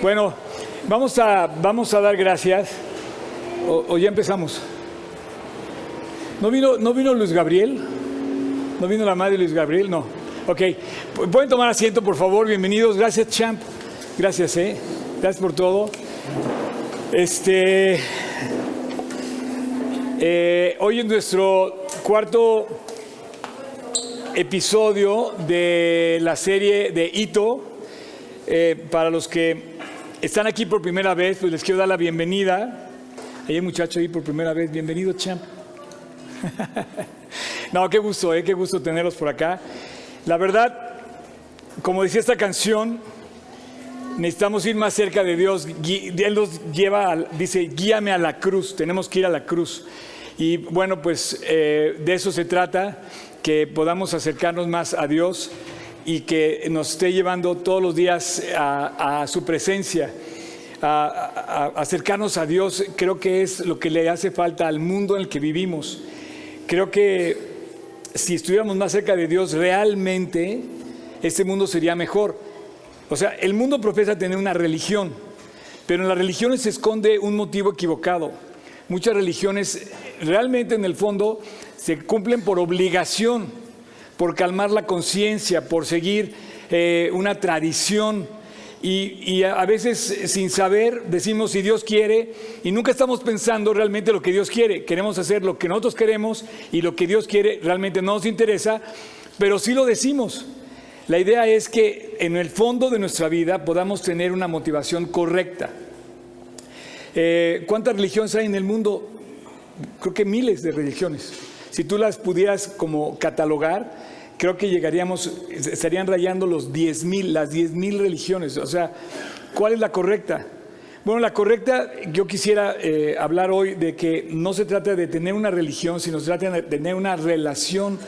Bueno, vamos a, vamos a dar gracias. O, ya empezamos. ¿No vino, ¿No vino Luis Gabriel? ¿No vino la madre Luis Gabriel? No. Ok. Pueden tomar asiento, por favor. Bienvenidos. Gracias, Champ. Gracias, ¿eh? Gracias por todo. Este. eh, hoy en nuestro cuarto episodio de la serie de Ito. Eh, para los que están aquí por primera vez, pues les quiero dar la bienvenida. Hay un muchacho ahí por primera vez. Bienvenido, champ. no, qué gusto, eh, qué gusto tenerlos por acá. La verdad, como decía esta canción, necesitamos ir más cerca de Dios. Él nos lleva, al- dice, guíame a la cruz. Tenemos que ir a la cruz. Y bueno, pues eh, de eso se trata, que podamos acercarnos más a Dios y que nos esté llevando todos los días a, su presencia, a acercarnos a Dios. Creo que es lo que le hace falta al mundo en el que vivimos. Creo que si estuviéramos más cerca de Dios realmente, este mundo sería mejor. O sea, el mundo profesa tener una religión, pero en las religiones se esconde un motivo equivocado. Muchas religiones realmente en el fondo se cumplen por obligación, por calmar la conciencia, por seguir eh, una tradición. Y, a veces eh, sin saber decimos si Dios quiere y nunca estamos pensando realmente lo que Dios quiere. Queremos hacer lo que nosotros queremos y lo que Dios quiere realmente no nos interesa, pero sí lo decimos. La idea es que en el fondo de nuestra vida podamos tener una motivación correcta. Eh, ¿Cuántas religiones hay en el mundo? Creo que miles de religiones. Si tú las pudieras como catalogar, creo que llegaríamos, estarían rayando los 10 mil, las 10 mil religiones. O sea, ¿cuál es la correcta? Bueno, la correcta, yo quisiera eh, hablar hoy de que no se trata de tener una religión, sino se trata de tener una relación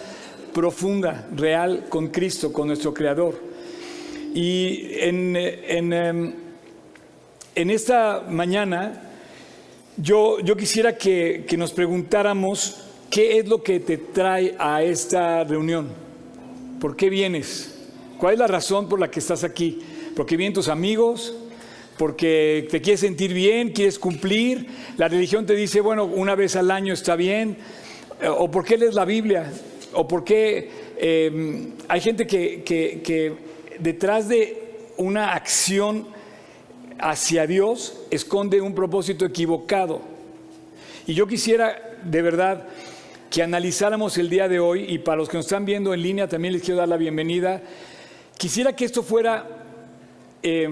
profunda, real con Cristo, con nuestro Creador. Y en, en, em, en esta mañana yo, yo quisiera que, que nos preguntáramos qué es lo que te trae a esta reunión. ¿Por qué vienes? ¿Cuál es la razón por la que estás aquí? ¿Porque vienen tus amigos? ¿Porque te quieres sentir bien? ¿Quieres cumplir? La religión te dice, bueno, una vez al año está bien. ¿O por qué lees la Biblia? ¿O por qué eh, hay gente que detrás de una acción hacia Dios esconde un propósito equivocado? Y yo quisiera de verdad que analizáramos el día de hoy, y para los que nos están viendo en línea también les quiero dar la bienvenida, quisiera que esto fuera eh,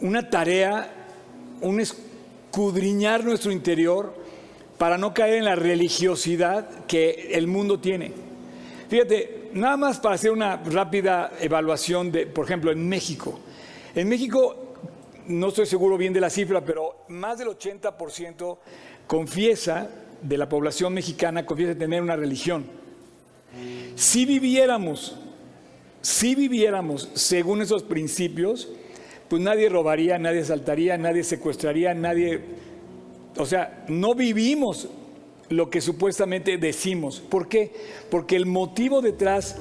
una tarea, un escudriñar nuestro interior para no caer en la religiosidad que el mundo tiene. Fíjate, nada más para hacer una rápida evaluación de, por ejemplo, en México. En México, no estoy seguro bien de la cifra, pero más del 80% confiesa de la población mexicana confiesa tener una religión. Si viviéramos, si viviéramos según esos principios, pues nadie robaría, nadie asaltaría, nadie secuestraría, nadie o sea, no vivimos lo que supuestamente decimos. ¿Por qué? Porque el motivo detrás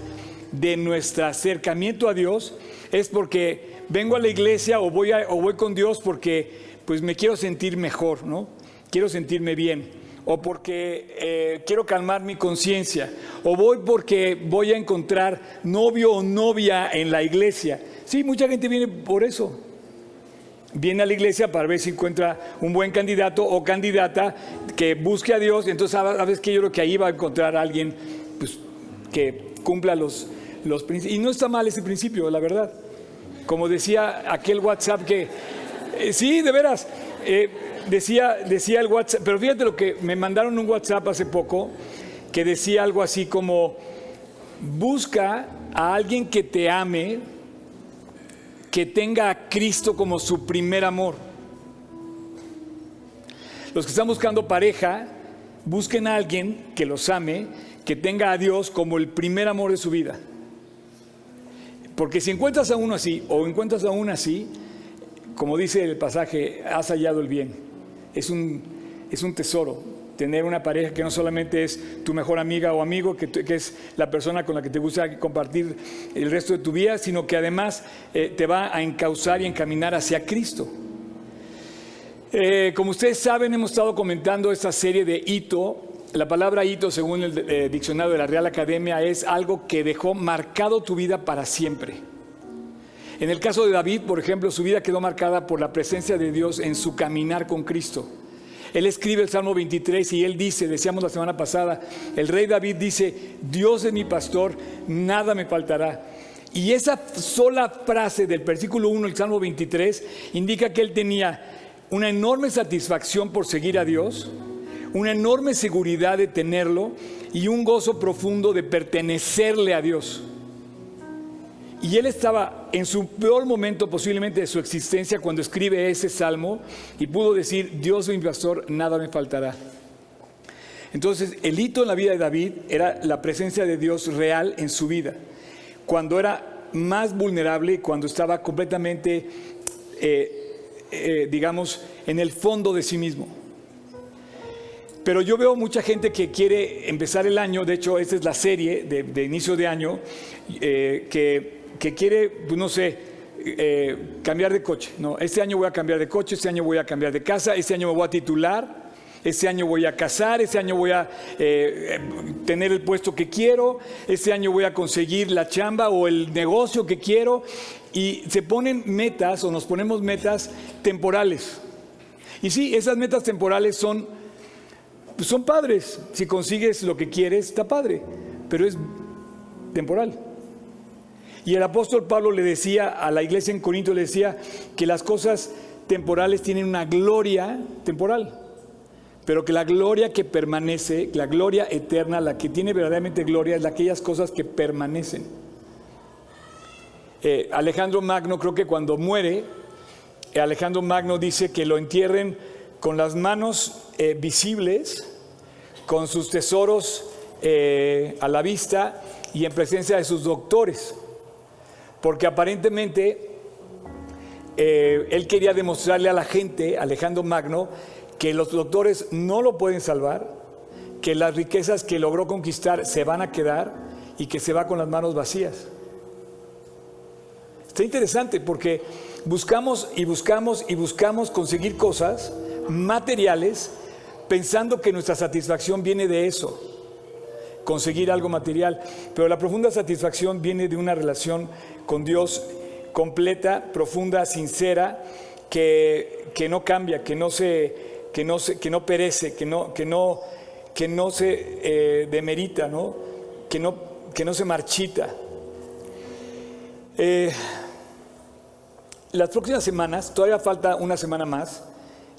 de nuestro acercamiento a Dios es porque vengo a la iglesia o voy, o voy con Dios porque pues me quiero sentir mejor, ¿no? Quiero sentirme bien. O porque eh, quiero calmar mi conciencia. O voy porque voy a encontrar novio o novia en la iglesia. Sí, mucha gente viene por eso viene a la iglesia para ver si encuentra un buen candidato o candidata que busque a Dios. Entonces, sabes que yo creo que ahí va a encontrar alguien pues, que cumpla los, los principios. Y no está mal ese principio, la verdad. Como decía aquel WhatsApp que, eh, sí, de veras, eh, decía, decía el WhatsApp, pero fíjate lo que me mandaron un WhatsApp hace poco que decía algo así como, busca a alguien que te ame, que tenga a Cristo como su primer amor. Los que están buscando pareja, busquen a alguien que los ame, que tenga a Dios como el primer amor de su vida. Porque si encuentras a uno así o encuentras a una así, como dice el pasaje, has hallado el bien. Es un, es un tesoro. tener una pareja que no solamente es tu mejor amiga o amigo, que, es la persona con la que te gusta compartir el resto de tu vida, sino que además eh, te va a encauzar y encaminar hacia Cristo. Eh, como ustedes saben, hemos estado comentando esta serie de hito. La palabra hito, según el eh, diccionario de la Real Academia, es algo que dejó marcado tu vida para siempre. En el caso de David, por ejemplo, su vida quedó marcada por la presencia de Dios en su caminar con Cristo. Él escribe el Salmo 23 y él dice, decíamos la semana pasada, el rey David dice, Dios es mi pastor, nada me faltará. Y esa sola frase del versículo 1 del Salmo 23 indica que él tenía una enorme satisfacción por seguir a Dios, una enorme seguridad de tenerlo y un gozo profundo de pertenecerle a Dios. Y él estaba en su peor momento posiblemente de su existencia cuando escribe ese salmo y pudo decir, Dios mi pastor, nada me faltará. Entonces, el hito en la vida de David era la presencia de Dios real en su vida. Cuando era más vulnerable, cuando estaba completamente, eh, eh, digamos, en el fondo de sí mismo. Pero yo veo mucha gente que quiere empezar el año, de hecho, esta es la serie de, inicio de año, eh, que que quiere, pues, no sé, eh, cambiar de coche. No, este año voy a cambiar de coche, este año voy a cambiar de casa, este año me voy a titular, este año voy a casar, este año voy a eh, tener el puesto que quiero, este año voy a conseguir la chamba o el negocio que quiero. Y se ponen metas o nos ponemos metas temporales. Y sí, esas metas temporales son, pues, son padres. Si consigues lo que quieres, está padre, pero es temporal. Y el apóstol Pablo le decía a la iglesia en Corinto, le decía que las cosas temporales tienen una gloria temporal, pero que la gloria que permanece, la gloria eterna, la que tiene verdaderamente gloria, es de aquellas cosas que permanecen. Eh, Alejandro Magno, creo que cuando muere, eh, Alejandro Magno dice que lo entierren con las manos eh, visibles, con sus tesoros a la vista y en presencia de sus doctores porque aparentemente eh, él quería demostrarle a la gente, Alejandro Magno, que los doctores no lo pueden salvar, que las riquezas que logró conquistar se van a quedar y que se va con las manos vacías. Está interesante porque buscamos y buscamos y buscamos conseguir cosas materiales pensando que nuestra satisfacción viene de eso conseguir algo material, pero la profunda satisfacción viene de una relación con Dios completa, profunda, sincera, que, que no cambia, que no, se, que, no se, que no perece, que no, que no, que no se eh, demerita, ¿no? Que, no, que no se marchita. Eh, las próximas semanas, todavía falta una semana más,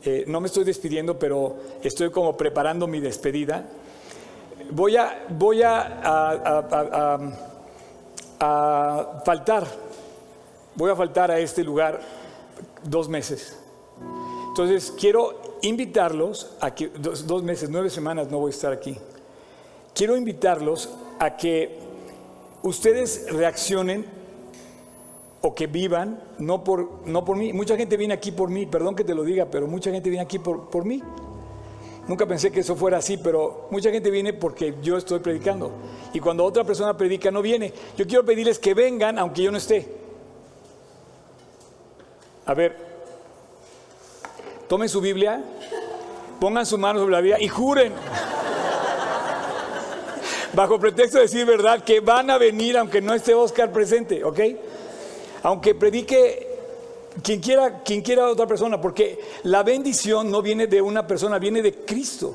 eh, no me estoy despidiendo, pero estoy como preparando mi despedida voy a, voy a, a, faltar, voy a faltar a este lugar dos meses. Entonces quiero invitarlos a que, dos, meses, nueve semanas no voy a estar aquí. Quiero invitarlos a que ustedes reaccionen o que vivan, no por, no por mí. Mucha gente viene aquí por mí, perdón que te lo diga, pero mucha gente viene aquí por, por mí. Nunca pensé que eso fuera así, pero mucha gente viene porque yo estoy predicando. Y cuando otra persona predica no viene. Yo quiero pedirles que vengan aunque yo no esté. A ver, tomen su Biblia, pongan su mano sobre la Biblia y juren, bajo pretexto de decir verdad, que van a venir aunque no esté Oscar presente, ¿ok? Aunque predique quien quiera, quien quiera otra persona, porque la bendición no viene de una persona, viene de Cristo.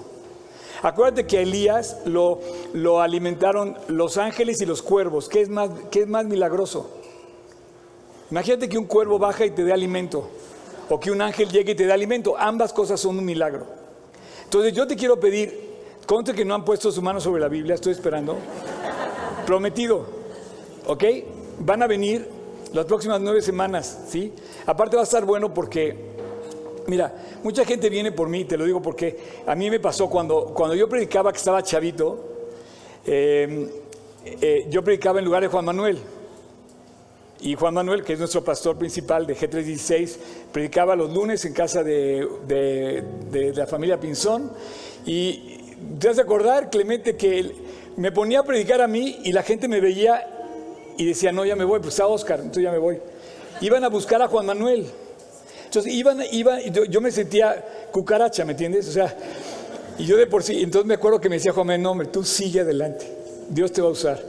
Acuérdate que a Elías lo, lo alimentaron los ángeles y los cuervos. ¿Qué es, más, ¿Qué es más milagroso? Imagínate que un cuervo baja y te dé alimento, o que un ángel llegue y te dé alimento. Ambas cosas son un milagro. Entonces yo te quiero pedir, conte que no han puesto su mano sobre la Biblia, estoy esperando. Prometido, ¿ok? Van a venir las próximas nueve semanas, ¿sí? Aparte va a estar bueno porque, mira, mucha gente viene por mí, te lo digo porque a mí me pasó cuando, cuando yo predicaba que estaba chavito, eh, eh, yo predicaba en lugar de Juan Manuel. Y Juan Manuel, que es nuestro pastor principal de G316, predicaba los lunes en casa de, de- de la familia Pinzón. Y te has de acordar, Clemente, que me ponía a predicar a mí y la gente me veía y decía, no, ya me voy, pues está Oscar, entonces ya me voy. Iban a buscar a Juan Manuel. Entonces iban, iban, yo, me sentía cucaracha, ¿me entiendes? O sea, y yo de por sí, entonces me acuerdo que me decía Juan Manuel, no, hombre, tú sigue adelante, Dios te va a usar.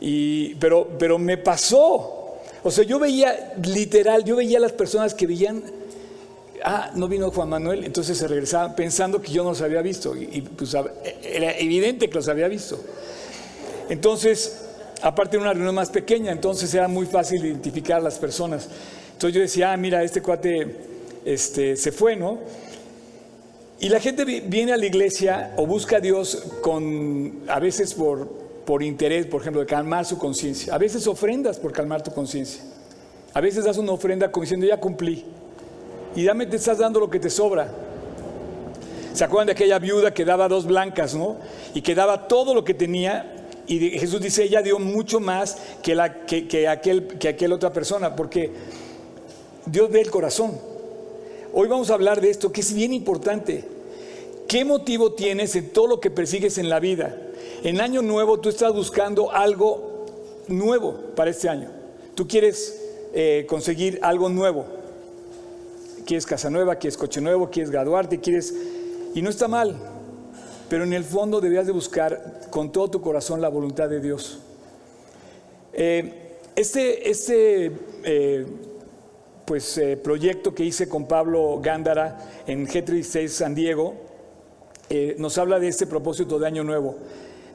Y, pero, pero me pasó. O sea, yo veía, literal, yo veía a las personas que veían, ah, no vino Juan Manuel, entonces se regresaban pensando que yo no los había visto. Y, pues era evidente que los había visto. Entonces, aparte era una reunión más pequeña, entonces era muy fácil identificar a las personas. Entonces yo decía, ah, mira, este cuate este, se fue, ¿no? Y la gente vi- viene a la iglesia o busca a Dios con, a veces por, por interés, por ejemplo, de calmar su conciencia. A veces ofrendas por calmar tu conciencia. A veces das una ofrenda como diciendo, ya cumplí. Y dame, te estás dando lo que te sobra. ¿Se acuerdan de aquella viuda que daba dos blancas, no? Y que daba todo lo que tenía. Y Jesús dice, ella dio mucho más que, la, que aquel, que aquel otra persona, porque Dios ve el corazón. Hoy vamos a hablar de esto, que es bien importante. ¿Qué motivo tienes en todo lo que persigues en la vida? En año nuevo tú estás buscando algo nuevo para este año. Tú quieres eh, conseguir algo nuevo. Quieres casa nueva, quieres coche nuevo, quieres graduarte, quieres... Y no está mal, pero en el fondo deberías de buscar con todo tu corazón la voluntad de Dios. Eh, este este eh, pues, eh, proyecto que hice con Pablo Gándara en G36 San Diego nos habla de este propósito de Año Nuevo.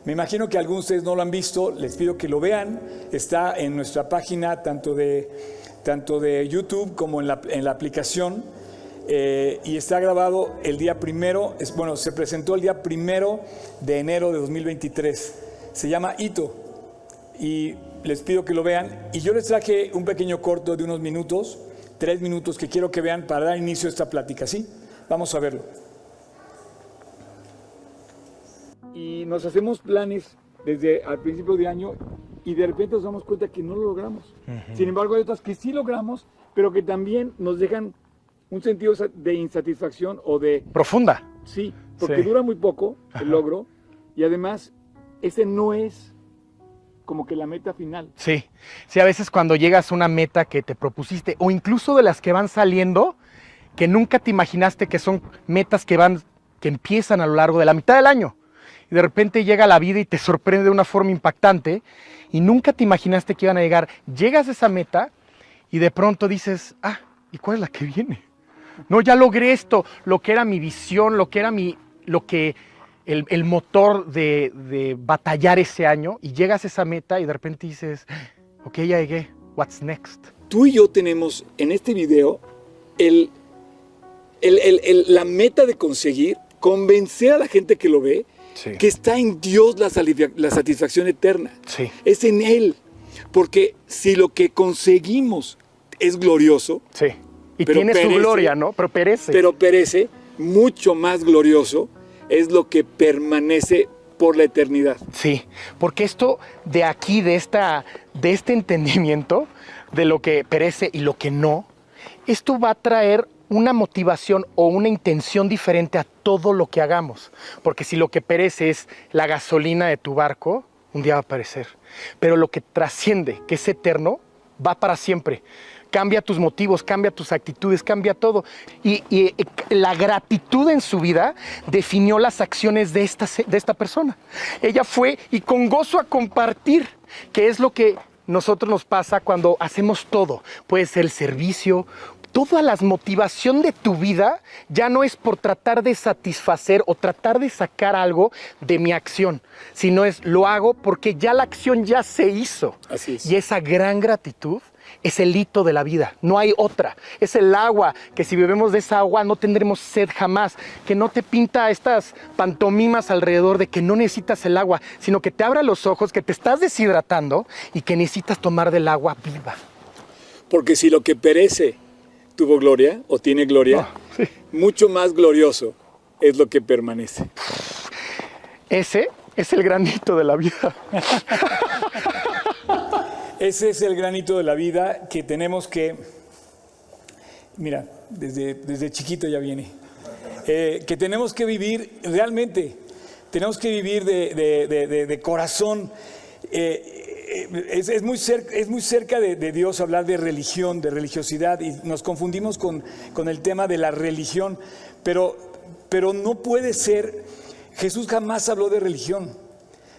Me imagino que algunos de ustedes no lo han visto, les pido que lo vean. Está en nuestra página tanto de, tanto de YouTube como en la, en la aplicación. Eh, y está grabado el día primero, es, bueno, se presentó el día primero de enero de 2023. Se llama Hito y les pido que lo vean. Y yo les traje un pequeño corto de unos minutos, tres minutos que quiero que vean para dar inicio a esta plática, ¿sí? Vamos a verlo. Y nos hacemos planes desde al principio de año y de repente nos damos cuenta que no lo logramos. Sin embargo, hay otras que sí logramos, pero que también nos dejan un sentido de insatisfacción o de Profunda. Sí, porque Sí. dura muy poco el logro y además ese no es como que la meta final. Sí. Sí, a veces cuando llegas a una meta que te propusiste, o incluso de las que van saliendo, que nunca te imaginaste que son metas que van, que empiezan a lo largo de la mitad del año. Y de repente llega la vida y te sorprende de una forma impactante y nunca te imaginaste que iban a llegar. Llegas a esa meta y de pronto dices, ah, ¿y cuál es la que viene? No, ya logré esto, lo que era mi visión, lo que era mi, lo que, el, el motor de, de batallar ese año, y llegas a esa meta y de repente dices, ok, ya llegué, what's next? Tú y yo tenemos en este video el, el- la meta de conseguir convencer a la gente que lo ve Sí. que está en Dios la, la satisfacción eterna. Sí, Es en Él. Porque si lo que conseguimos es glorioso, sí. Y Pero tiene perece. su gloria, ¿no? Pero perece. pero perece, mucho más glorioso es lo que permanece por la eternidad. Sí, porque esto de aquí, de, esta, de este entendimiento de lo que perece y lo que no, esto va a traer una motivación o una intención diferente a todo lo que hagamos. Porque si lo que perece es la gasolina de tu barco, un día va a perecer. Pero lo que trasciende, que es eterno, va para siempre. Cambia tus motivos, cambia tus actitudes, cambia todo. Y, y, eh, la gratitud en su vida definió las acciones de esta, de esta persona. Ella fue y con gozo a compartir, que es lo que nosotros nos pasa cuando hacemos todo. Puede ser el servicio, toda la motivación de tu vida ya no es por tratar de satisfacer o tratar de sacar algo de mi acción, sino es lo hago porque ya la acción ya se hizo. Así es. Y esa gran gratitud es el hito de la vida, no hay otra. Es el agua, que si bebemos de esa agua no tendremos sed jamás, que no te pinta estas pantomimas alrededor de que no necesitas el agua, sino que te abra los ojos, que te estás deshidratando y que necesitas tomar del agua viva. Porque si lo que perece tuvo gloria o tiene gloria, mucho más glorioso es lo que permanece. Ese es el granito de la vida. ese es el granito de la vida que tenemos que, mira, desde, desde chiquito ya viene, eh, que tenemos que vivir realmente, tenemos que vivir de, corazón. Eh, es, muy cerca, es muy cerca de, Dios hablar de religión, de religiosidad, y nos confundimos con, con el tema de la religión, pero, pero no puede ser, Jesús jamás habló de religión.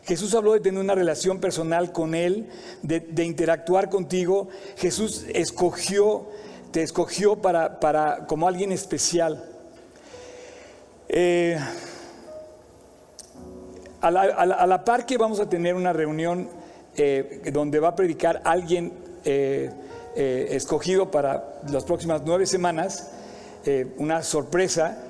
Jesús habló de tener una relación personal con Él, de, interactuar contigo. Jesús escogió, te escogió para, para como alguien especial. Eh, a, la, par que vamos a tener una reunión eh, donde va a predicar alguien eh, escogido para las próximas nueve semanas, una sorpresa,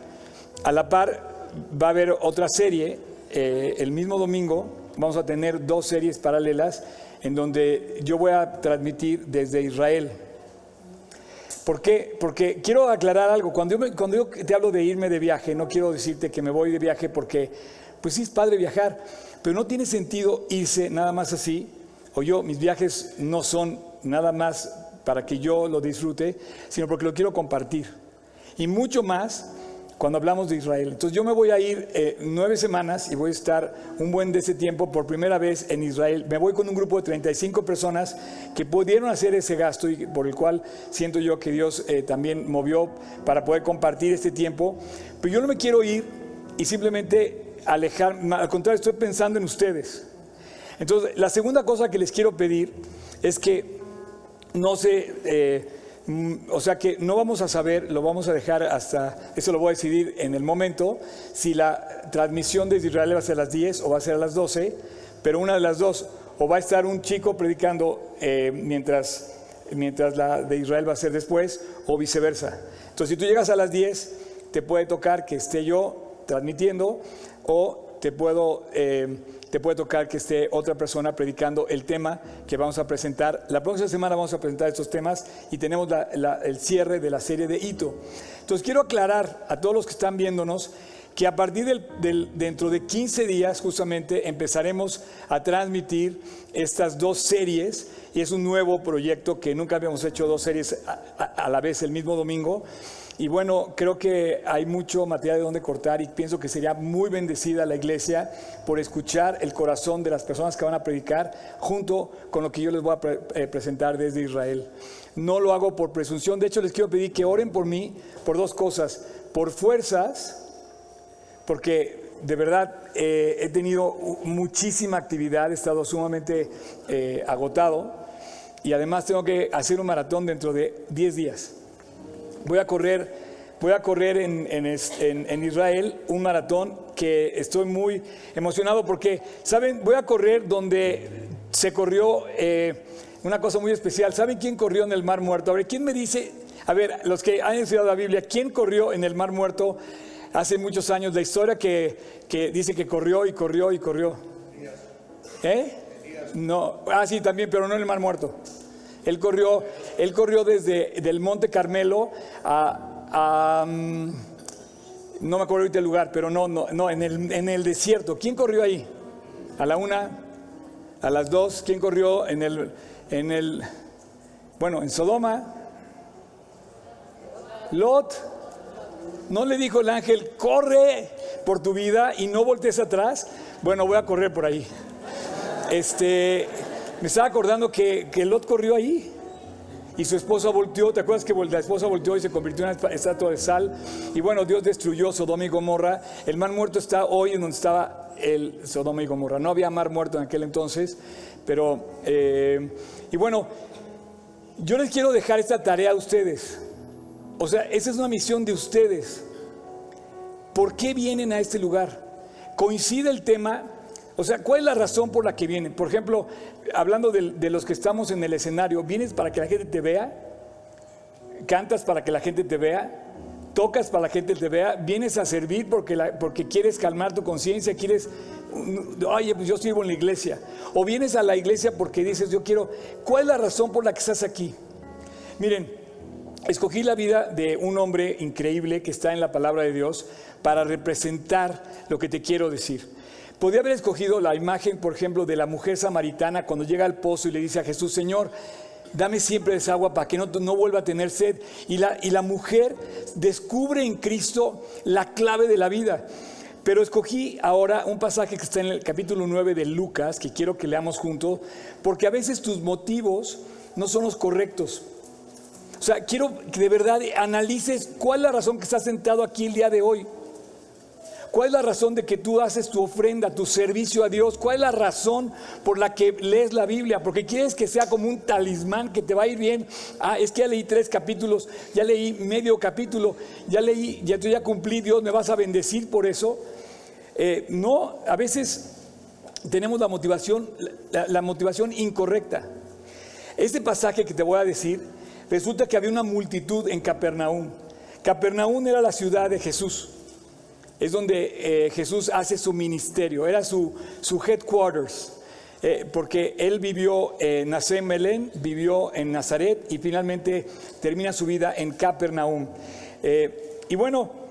a la par va a haber otra serie el mismo domingo vamos a tener dos series paralelas en donde yo voy a transmitir desde Israel. ¿Por qué? Porque quiero aclarar algo. Cuando yo, cuando yo te hablo de irme de viaje, no quiero decirte que me voy de viaje porque, pues sí es padre viajar, pero no tiene sentido irse nada más así. O yo, mis viajes no son nada más para que yo lo disfrute, sino porque lo quiero compartir. Y mucho más cuando hablamos de Israel. Entonces yo me voy a ir eh, nueve semanas y voy a estar un buen de ese tiempo por primera vez en Israel. Me voy con un grupo de 35 personas que pudieron hacer ese gasto y por el cual siento yo que Dios eh, también movió para poder compartir este tiempo. Pero yo no me quiero ir y simplemente alejar, al contrario, estoy pensando en ustedes. Entonces, la segunda cosa que les quiero pedir es que no se... Eh, o sea que no vamos a saber, lo vamos a dejar hasta, eso lo voy a decidir en el momento, si la transmisión desde Israel va a ser a las 10 o va a ser a las 12, pero una de las dos, o va a estar un chico predicando eh, mientras, mientras la de Israel va a ser después, o viceversa. Entonces, si tú llegas a las 10, te puede tocar que esté yo transmitiendo, o te puedo... Eh, te puede tocar que esté otra persona predicando el tema que vamos a presentar. La próxima semana vamos a presentar estos temas y tenemos el cierre de la serie de Hito. Entonces quiero aclarar a todos los que están viéndonos que a partir del, dentro de 15 días justamente empezaremos a transmitir estas dos series y es un nuevo proyecto que nunca habíamos hecho dos series a la vez el mismo domingo. Y bueno, creo que hay mucho material de donde cortar y pienso que sería muy bendecida la iglesia por escuchar el corazón de las personas que van a predicar junto con lo que yo les voy a eh, presentar desde Israel. No lo hago por presunción, de hecho les quiero pedir que oren por mí por dos cosas, por fuerzas, porque de verdad eh, he tenido muchísima actividad, he estado sumamente eh, agotado y además tengo que hacer un maratón dentro de 10 días. Voy a correr, voy a correr en, Israel un maratón que estoy muy emocionado porque, ¿saben? Voy a correr donde se corrió eh, una cosa muy especial. ¿Saben quién corrió en el Mar Muerto? A ver, ¿quién me dice? A ver, los que han estudiado la Biblia, ¿quién corrió en el Mar Muerto hace muchos años? La historia que, que dice que corrió y corrió y corrió. ¿Eh? No, ah, sí, también, pero no en el Mar Muerto. Él corrió, él corrió desde del Monte Carmelo a, mm, no me acuerdo ahorita el lugar, pero no, no, no, en el, en el desierto. ¿Quién corrió ahí? A la una, a las dos, ¿quién corrió en el, en el, bueno, en Sodoma? Lot. ¿No le dijo el ángel, corre por tu vida y no voltees atrás? Bueno, voy a correr por ahí. Este, me estaba acordando que, que Lot corrió ahí y su esposa volteó, ¿te acuerdas que la esposa volteó y se convirtió en una estatua de sal? Y bueno, Dios destruyó Sodoma y Gomorra. El mar muerto está hoy en donde estaba el Sodoma y Gomorra. No había mar muerto en aquel entonces, pero... Eh, y bueno, yo les quiero dejar esta tarea a ustedes. O sea, esa es una misión de ustedes. ¿Por qué vienen a este lugar? Coincide el tema o sea, ¿cuál es la razón por la que vienen? Por ejemplo, hablando de, los que estamos en el escenario, ¿vienes para que la gente te vea? ¿Cantas para que la gente te vea? ¿Tocas para que la gente te vea? ¿Vienes a servir porque, porque quieres calmar tu conciencia? ¿Quieres, oye, pues yo sirvo en la iglesia? ¿O vienes a la iglesia porque dices, yo quiero... ¿Cuál es la razón por la que estás aquí? Miren, escogí la vida de un hombre increíble que está en la palabra de Dios para representar lo que te quiero decir. Podría haber escogido la imagen, por ejemplo, de la mujer samaritana cuando llega al pozo y le dice a Jesús, Señor, dame siempre esa agua para que no, no vuelva a tener sed. Y la, y la mujer descubre en Cristo la clave de la vida. Pero escogí ahora un pasaje que está en el capítulo 9 de Lucas, que quiero que leamos juntos, porque a veces tus motivos no son los correctos. O sea, quiero que de verdad analices cuál es la razón que estás sentado aquí el día de hoy. ¿Cuál es la razón de que tú haces tu ofrenda, tu servicio a Dios? ¿Cuál es la razón por la que lees la Biblia? Porque quieres que sea como un talismán que te va a ir bien. Ah, es que ya leí tres capítulos, ya leí medio capítulo, ya leí, ya, ya cumplí, Dios me vas a bendecir por eso. Eh, no, a veces tenemos la motivación, la, la motivación incorrecta. Este pasaje que te voy a decir, resulta que había una multitud en Capernaum. Capernaum era la ciudad de Jesús es donde eh, Jesús hace su ministerio, era su, su headquarters, eh, porque él vivió, eh, nació en Belén, vivió en Nazaret y finalmente termina su vida en Capernaum. y bueno,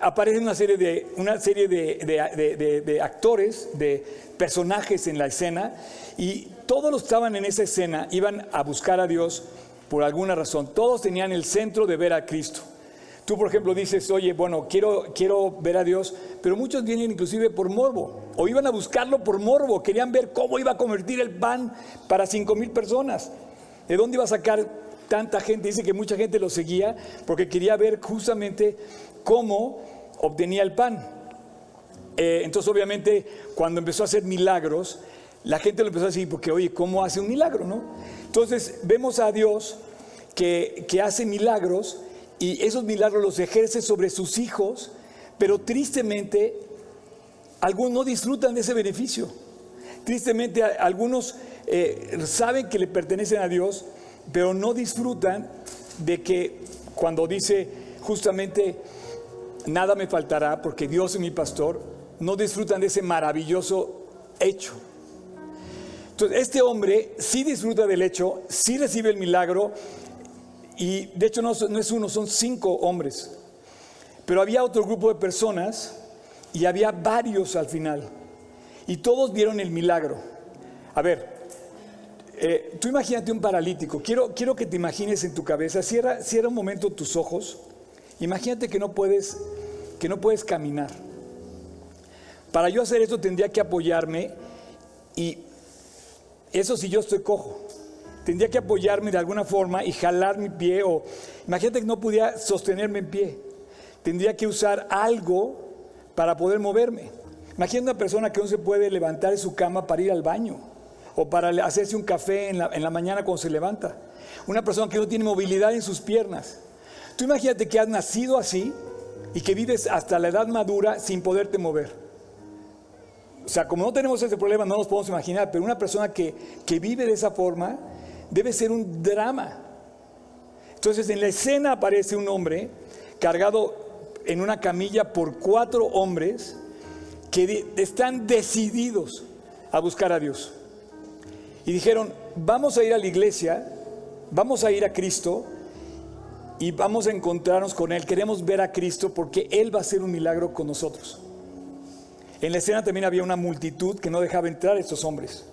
aparece una serie, de, una serie de, de, actores, de personajes en la escena, y todos los que estaban en esa escena iban a buscar a Dios por alguna razón. Todos tenían el centro de ver a Cristo. Tú, por ejemplo, dices, oye, bueno, quiero, quiero ver a Dios, pero muchos vienen inclusive por morbo, o iban a buscarlo por morbo, querían ver cómo iba a convertir el pan para cinco mil personas. ¿De dónde iba a sacar tanta gente? Dice que mucha gente lo seguía porque quería ver justamente cómo obtenía el pan. Eh, entonces, obviamente, cuando empezó a hacer milagros, la gente lo empezó a decir, porque, oye, ¿cómo hace un milagro? ¿no? Entonces, vemos a Dios que, que hace milagros y esos milagros los ejerce sobre sus hijos, pero tristemente algunos no disfrutan de ese beneficio. Tristemente algunos eh, saben que le pertenecen a Dios, pero no disfrutan de que cuando dice justamente nada me faltará porque Dios es mi pastor, no disfrutan de ese maravilloso hecho. Entonces, este hombre sí disfruta del hecho, sí recibe el milagro, y de hecho no, es uno, son cinco hombres. Pero había otro grupo de personas y había varios al final. Y todos vieron el milagro. A ver, eh, tú imagínate un paralítico. Quiero, quiero que te imagines en tu cabeza. Cierra, cierra un momento tus ojos. Imagínate que no puedes, que no puedes caminar. Para yo hacer esto tendría que apoyarme y eso si yo estoy cojo tendría que apoyarme de alguna forma y jalar mi pie o imagínate que no pudiera sostenerme en pie. Tendría que usar algo para poder moverme. Imagínate una persona que no se puede levantar de su cama para ir al baño o para hacerse un café en la, en la mañana cuando se levanta. Una persona que no tiene movilidad en sus piernas. Tú imagínate que has nacido así y que vives hasta la edad madura sin poderte mover. O sea, como no tenemos ese problema, no nos podemos imaginar, pero una persona que, que vive de esa forma, debe ser un drama. Entonces en la escena aparece un hombre cargado en una camilla por cuatro hombres que están decididos a buscar a Dios. Y dijeron, vamos a ir a la iglesia, vamos a ir a Cristo y vamos a encontrarnos con Él. Queremos ver a Cristo porque Él va a hacer un milagro con nosotros. En la escena también había una multitud que no dejaba entrar a estos hombres.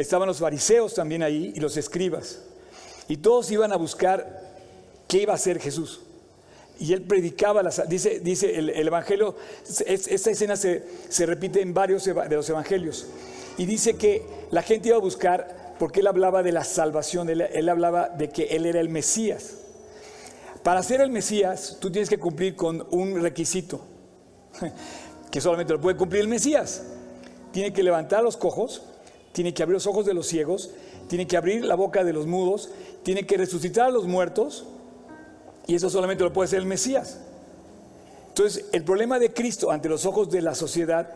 Estaban los fariseos también ahí y los escribas. Y todos iban a buscar qué iba a hacer Jesús. Y él predicaba, las, dice, dice el, Evangelio, esta escena se, repite en varios de los Evangelios. Y dice que la gente iba a buscar porque él hablaba de la salvación, él, él hablaba de que él era el Mesías. Para ser el Mesías, tú tienes que cumplir con un requisito, que solamente lo puede cumplir el Mesías. Tiene que levantar los cojos, tiene que abrir los ojos de los ciegos, tiene que abrir la boca de los mudos, tiene que resucitar a los muertos, y eso solamente lo puede hacer el Mesías. Entonces, el problema de Cristo ante los ojos de la sociedad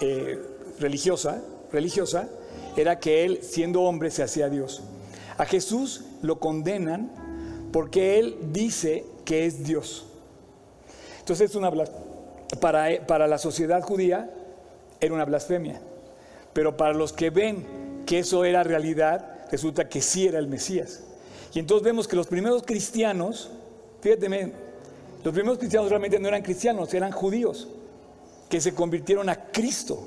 eh, religiosa, religiosa era que él, siendo hombre, se hacía Dios. A Jesús lo condenan porque él dice que es Dios. Entonces, es una para, para la sociedad judía era una blasfemia. Pero para los que ven que eso era realidad, resulta que sí era el Mesías. Y entonces vemos que los primeros cristianos, fíjate, los primeros cristianos realmente no eran cristianos, eran judíos, que se convirtieron a Cristo.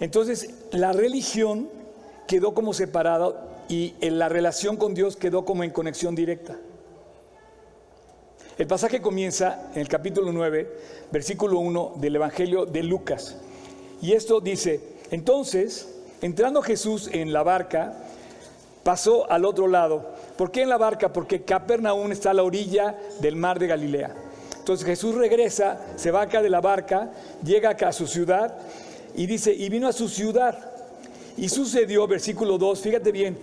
Entonces, la religión quedó como separada y la relación con Dios quedó como en conexión directa. El pasaje comienza en el capítulo 9, versículo 1 del Evangelio de Lucas. Y esto dice, entonces, entrando Jesús en la barca, pasó al otro lado. ¿Por qué en la barca? Porque Capernaum está a la orilla del mar de Galilea. Entonces Jesús regresa, se va acá de la barca, llega acá a su ciudad y dice, y vino a su ciudad. Y sucedió, versículo 2, fíjate bien,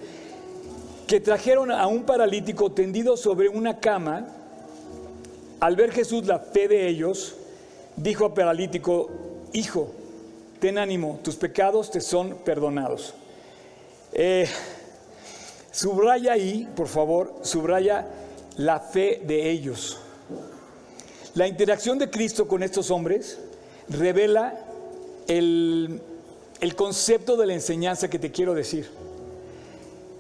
que trajeron a un paralítico tendido sobre una cama al ver Jesús la fe de ellos, dijo al paralítico, hijo, ten ánimo, tus pecados te son perdonados. Eh, subraya ahí, por favor, subraya la fe de ellos. La interacción de Cristo con estos hombres revela el, el concepto de la enseñanza que te quiero decir.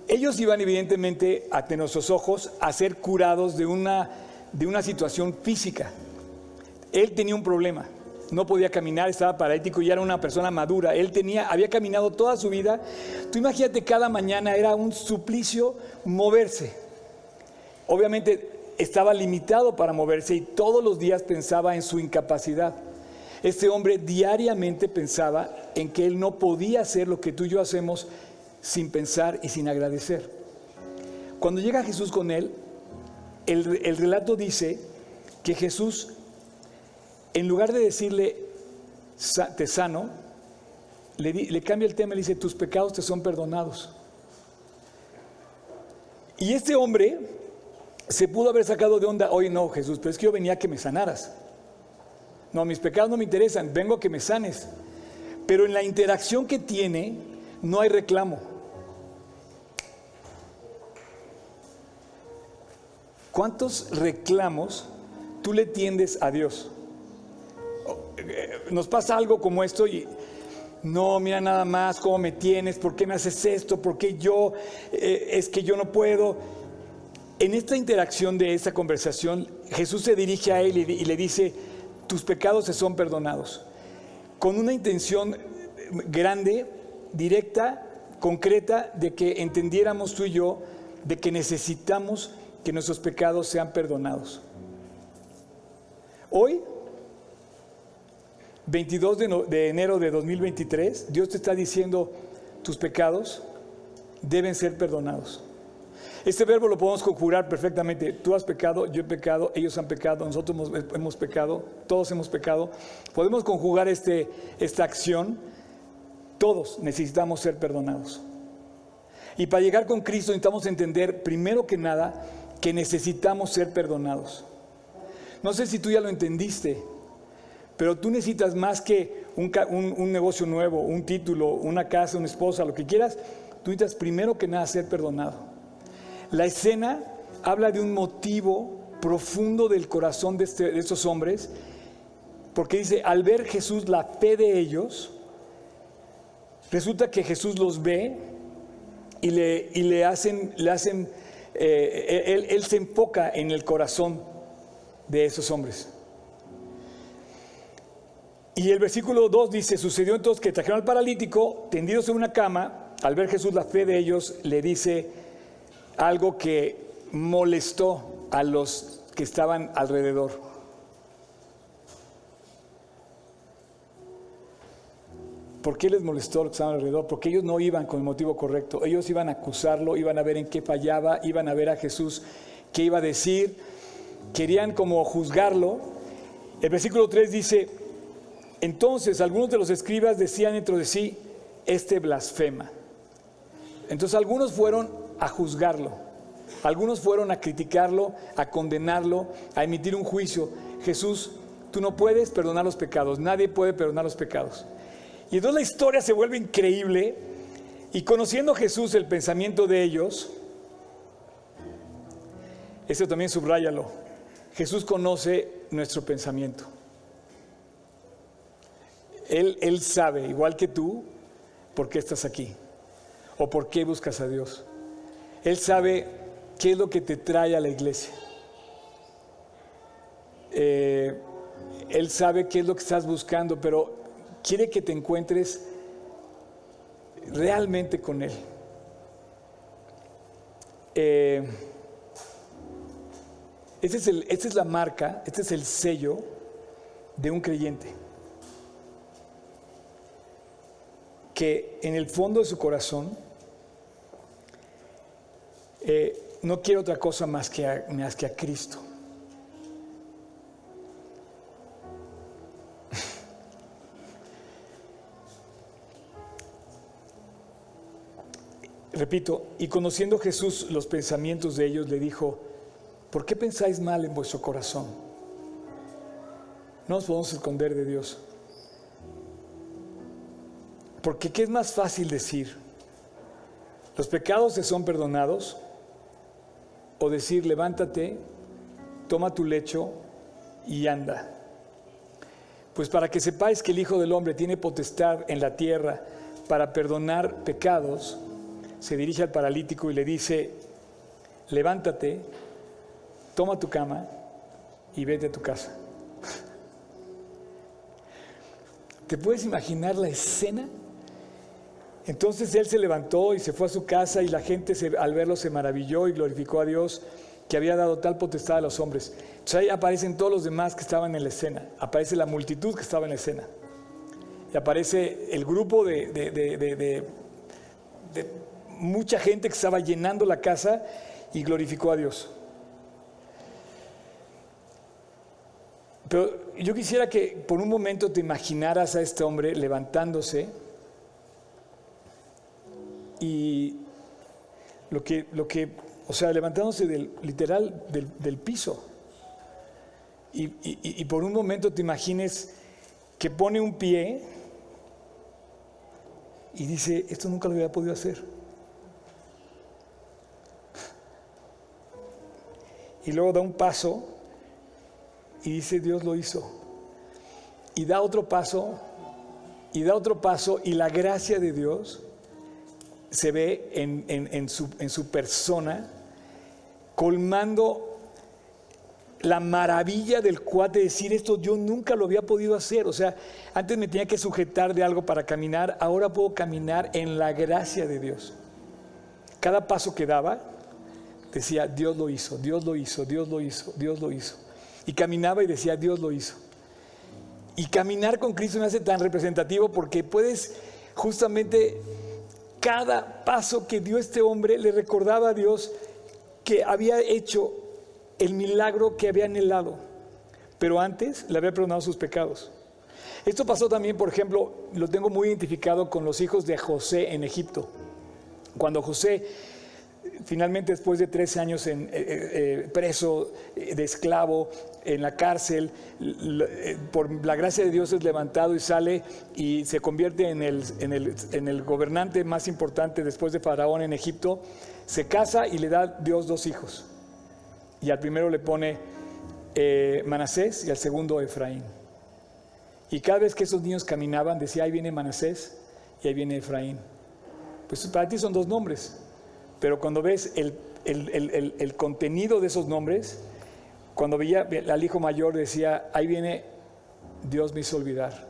Ellos iban evidentemente a nuestros ojos a ser curados de una de una situación física. Él tenía un problema, no podía caminar, estaba paralítico y era una persona madura. Él tenía, había caminado toda su vida. Tú imagínate, cada mañana era un suplicio moverse. Obviamente estaba limitado para moverse y todos los días pensaba en su incapacidad. Este hombre diariamente pensaba en que él no podía hacer lo que tú y yo hacemos sin pensar y sin agradecer. Cuando llega Jesús con él, el, relato dice que Jesús, en lugar de decirle, te sano, le, cambia el tema y le dice, tus pecados te son perdonados. Y este hombre se pudo haber sacado de onda, hoy no, Jesús, pero es que yo venía a que me sanaras. No, mis pecados no me interesan, vengo a que me sanes. Pero en la interacción que tiene, no hay reclamo. ¿Cuántos reclamos tú le tiendes a Dios? Nos pasa algo como esto y no, mira nada más cómo me tienes, por qué me haces esto, por qué yo, eh, es que yo no puedo. En esta interacción de esta conversación, Jesús se dirige a él y le dice, tus pecados se son perdonados. Con una intención grande, directa, concreta, de que entendiéramos tú y yo de que necesitamos que nuestros pecados sean perdonados. Hoy, 22 de, enero de 2023, Dios te está diciendo, tus pecados deben ser perdonados. Este verbo lo podemos conjurar perfectamente. Tú has pecado, yo he pecado, ellos han pecado, nosotros hemos, pecado, todos hemos pecado. Podemos conjugar este, esta acción. Todos necesitamos ser perdonados. Y para llegar con Cristo necesitamos entender, primero que nada, que necesitamos ser perdonados. No sé si tú ya lo entendiste, pero tú necesitas más que un, negocio nuevo, un título, una casa, una esposa, lo que quieras. Tú necesitas primero que nada ser perdonado. La escena habla de un motivo profundo del corazón de, este, estos hombres, porque dice, al ver Jesús la fe de ellos, resulta que Jesús los ve y le, y le hacen, le hacen eh, él, se enfoca en el corazón de esos hombres. Y el versículo 2 dice, sucedió entonces que trajeron al paralítico, tendidos en una cama, al ver Jesús la fe de ellos, le dice algo que molestó a los que estaban alrededor. ¿Por qué les molestó lo que estaban alrededor? Porque ellos no iban con el motivo correcto. Ellos iban a acusarlo, iban a ver en qué fallaba, iban a ver a Jesús qué iba a decir. Querían como juzgarlo. El versículo 3 dice, entonces algunos de los escribas decían dentro de sí, este blasfema. Entonces algunos fueron a juzgarlo, algunos fueron a criticarlo, a condenarlo, a emitir un juicio. Jesús, tú no puedes perdonar los pecados, nadie puede perdonar los pecados. Y entonces la historia se vuelve increíble y conociendo Jesús el pensamiento de ellos, eso también subráyalo, Jesús conoce nuestro pensamiento. Él, él sabe, igual que tú, por qué estás aquí o por qué buscas a Dios. Él sabe qué es lo que te trae a la iglesia. Eh, Él sabe qué es lo que estás buscando, pero quiere que te encuentres realmente con Él. Eh, esta es, es la marca, este es el sello de un creyente. Que en el fondo de su corazón eh, no quiere otra cosa más que más que a Cristo. Repito, y conociendo Jesús los pensamientos de ellos, le dijo, ¿por qué pensáis mal en vuestro corazón? No nos podemos esconder de Dios. Porque ¿qué es más fácil decir? ¿Los pecados se son perdonados? O decir, levántate, toma tu lecho y anda. Pues para que sepáis que el Hijo del Hombre tiene potestad en la tierra para perdonar pecados, se dirige al paralítico y le dice, levántate, toma tu cama y vete a tu casa. ¿Te puedes imaginar la escena? Entonces él se levantó y se fue a su casa y la gente al verlo se maravilló y glorificó a Dios que había dado tal potestad a los hombres. Entonces ahí aparecen todos los demás que estaban en la escena, aparece la multitud que estaba en la escena y aparece el grupo de, de mucha gente que estaba llenando la casa y glorificó a Dios. Pero yo quisiera que por un momento te imaginaras a este hombre levantándose y lo que, lo que o sea, levantándose del, literal del, piso. Y, y, por un momento te imagines que pone un pie y dice, esto nunca lo había podido hacer. Y luego da un paso y dice, Dios lo hizo. Y da otro paso, y da otro paso, y la gracia de Dios se ve en, su, persona, colmando la maravilla del cuate de decir esto yo nunca lo había podido hacer. O sea, antes me tenía que sujetar de algo para caminar, ahora puedo caminar en la gracia de Dios. Cada paso que daba, decía, Dios lo hizo, Dios lo hizo, Dios lo hizo, Dios lo hizo. Y caminaba y decía, Dios lo hizo. Y caminar con Cristo me hace tan representativo porque puedes justamente cada paso que dio este hombre le recordaba a Dios que había hecho el milagro que había anhelado, pero antes le había perdonado sus pecados. Esto pasó también, por ejemplo, lo tengo muy identificado con los hijos de José en Egipto. Cuando José finalmente después de tres años en, eh, eh, eh, preso, de esclavo, en la cárcel, por la gracia de Dios es levantado y sale y se convierte en el, en el, gobernante más importante después de Faraón en Egipto, se casa y le da Dios dos hijos. Y al primero le pone Manasés y al segundo Efraín. Y cada vez que esos niños caminaban decía, ahí viene Manasés y ahí viene Efraín. Pues para ti son dos nombres, pero cuando ves el, contenido de esos nombres, cuando veía al hijo mayor decía, ahí viene, Dios me hizo olvidar.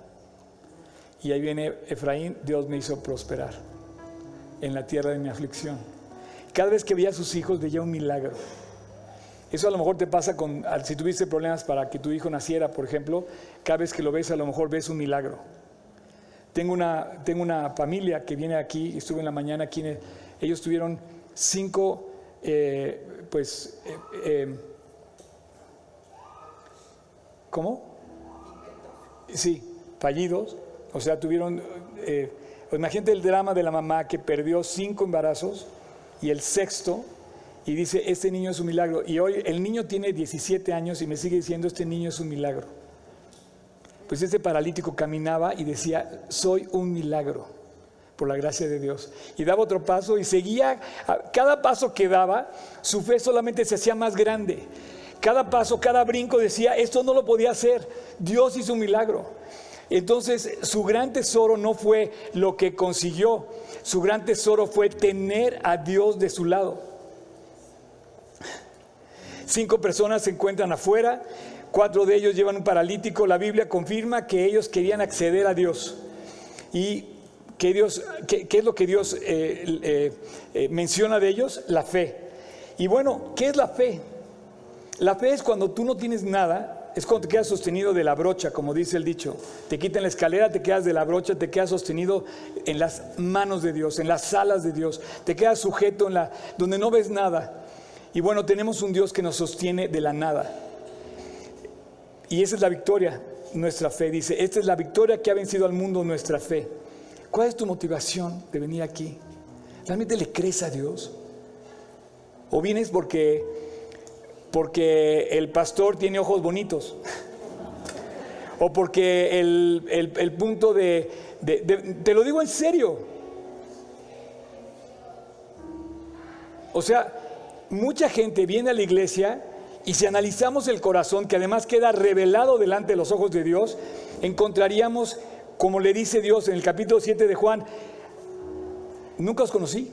Y ahí viene Efraín, Dios me hizo prosperar en la tierra de mi aflicción. Cada vez que veía a sus hijos veía un milagro. Eso a lo mejor te pasa con, si tuviste problemas para que tu hijo naciera, por ejemplo, cada vez que lo ves a lo mejor ves un milagro. Tengo una, tengo una familia que viene aquí, estuve en la mañana aquí, ellos tuvieron cinco, eh, pues, eh, eh, ¿cómo? Sí, fallidos, o sea, tuvieron, imagínate el drama de la mamá que perdió cinco embarazos y el sexto, y dice, este niño es un milagro. Y hoy el niño tiene 17 años y me sigue diciendo, este niño es un milagro. Pues este paralítico caminaba y decía, soy un milagro por la gracia de Dios. Y daba otro paso y seguía, cada paso que daba, su fe solamente se hacía más grande. Cada paso, cada brinco decía, esto no lo podía hacer, Dios hizo un milagro. Entonces su gran tesoro no fue lo que consiguió, su gran tesoro fue tener a Dios de su lado. Cinco personas se encuentran afuera, Cuatro de ellos llevan un paralítico. La Biblia confirma que ellos querían acceder a Dios. Y que Dios, ¿qué, es lo que Dios eh, eh, eh, menciona de ellos? La fe. Y bueno, ¿qué es la fe? La fe es cuando tú no tienes nada, es cuando te quedas sostenido de la brocha, como dice el dicho. Te quitan la escalera, te quedas de la brocha, te quedas sostenido en las manos de Dios, en las alas de Dios. Te quedas sujeto en la donde no ves nada. Y bueno, tenemos un Dios que nos sostiene de la nada. Y esa es la victoria, nuestra fe. Dice, esta es la victoria que ha vencido al mundo, nuestra fe. ¿Cuál es tu motivación de venir aquí? ¿Realmente le crees a Dios? ¿O vienes porque, porque el pastor tiene ojos bonitos? ¿O porque el, punto de, Te lo digo en serio. O sea, mucha gente viene a la iglesia y si analizamos el corazón, que además queda revelado delante de los ojos de Dios, encontraríamos, como le dice Dios en el capítulo 7 de Juan, nunca os conocí.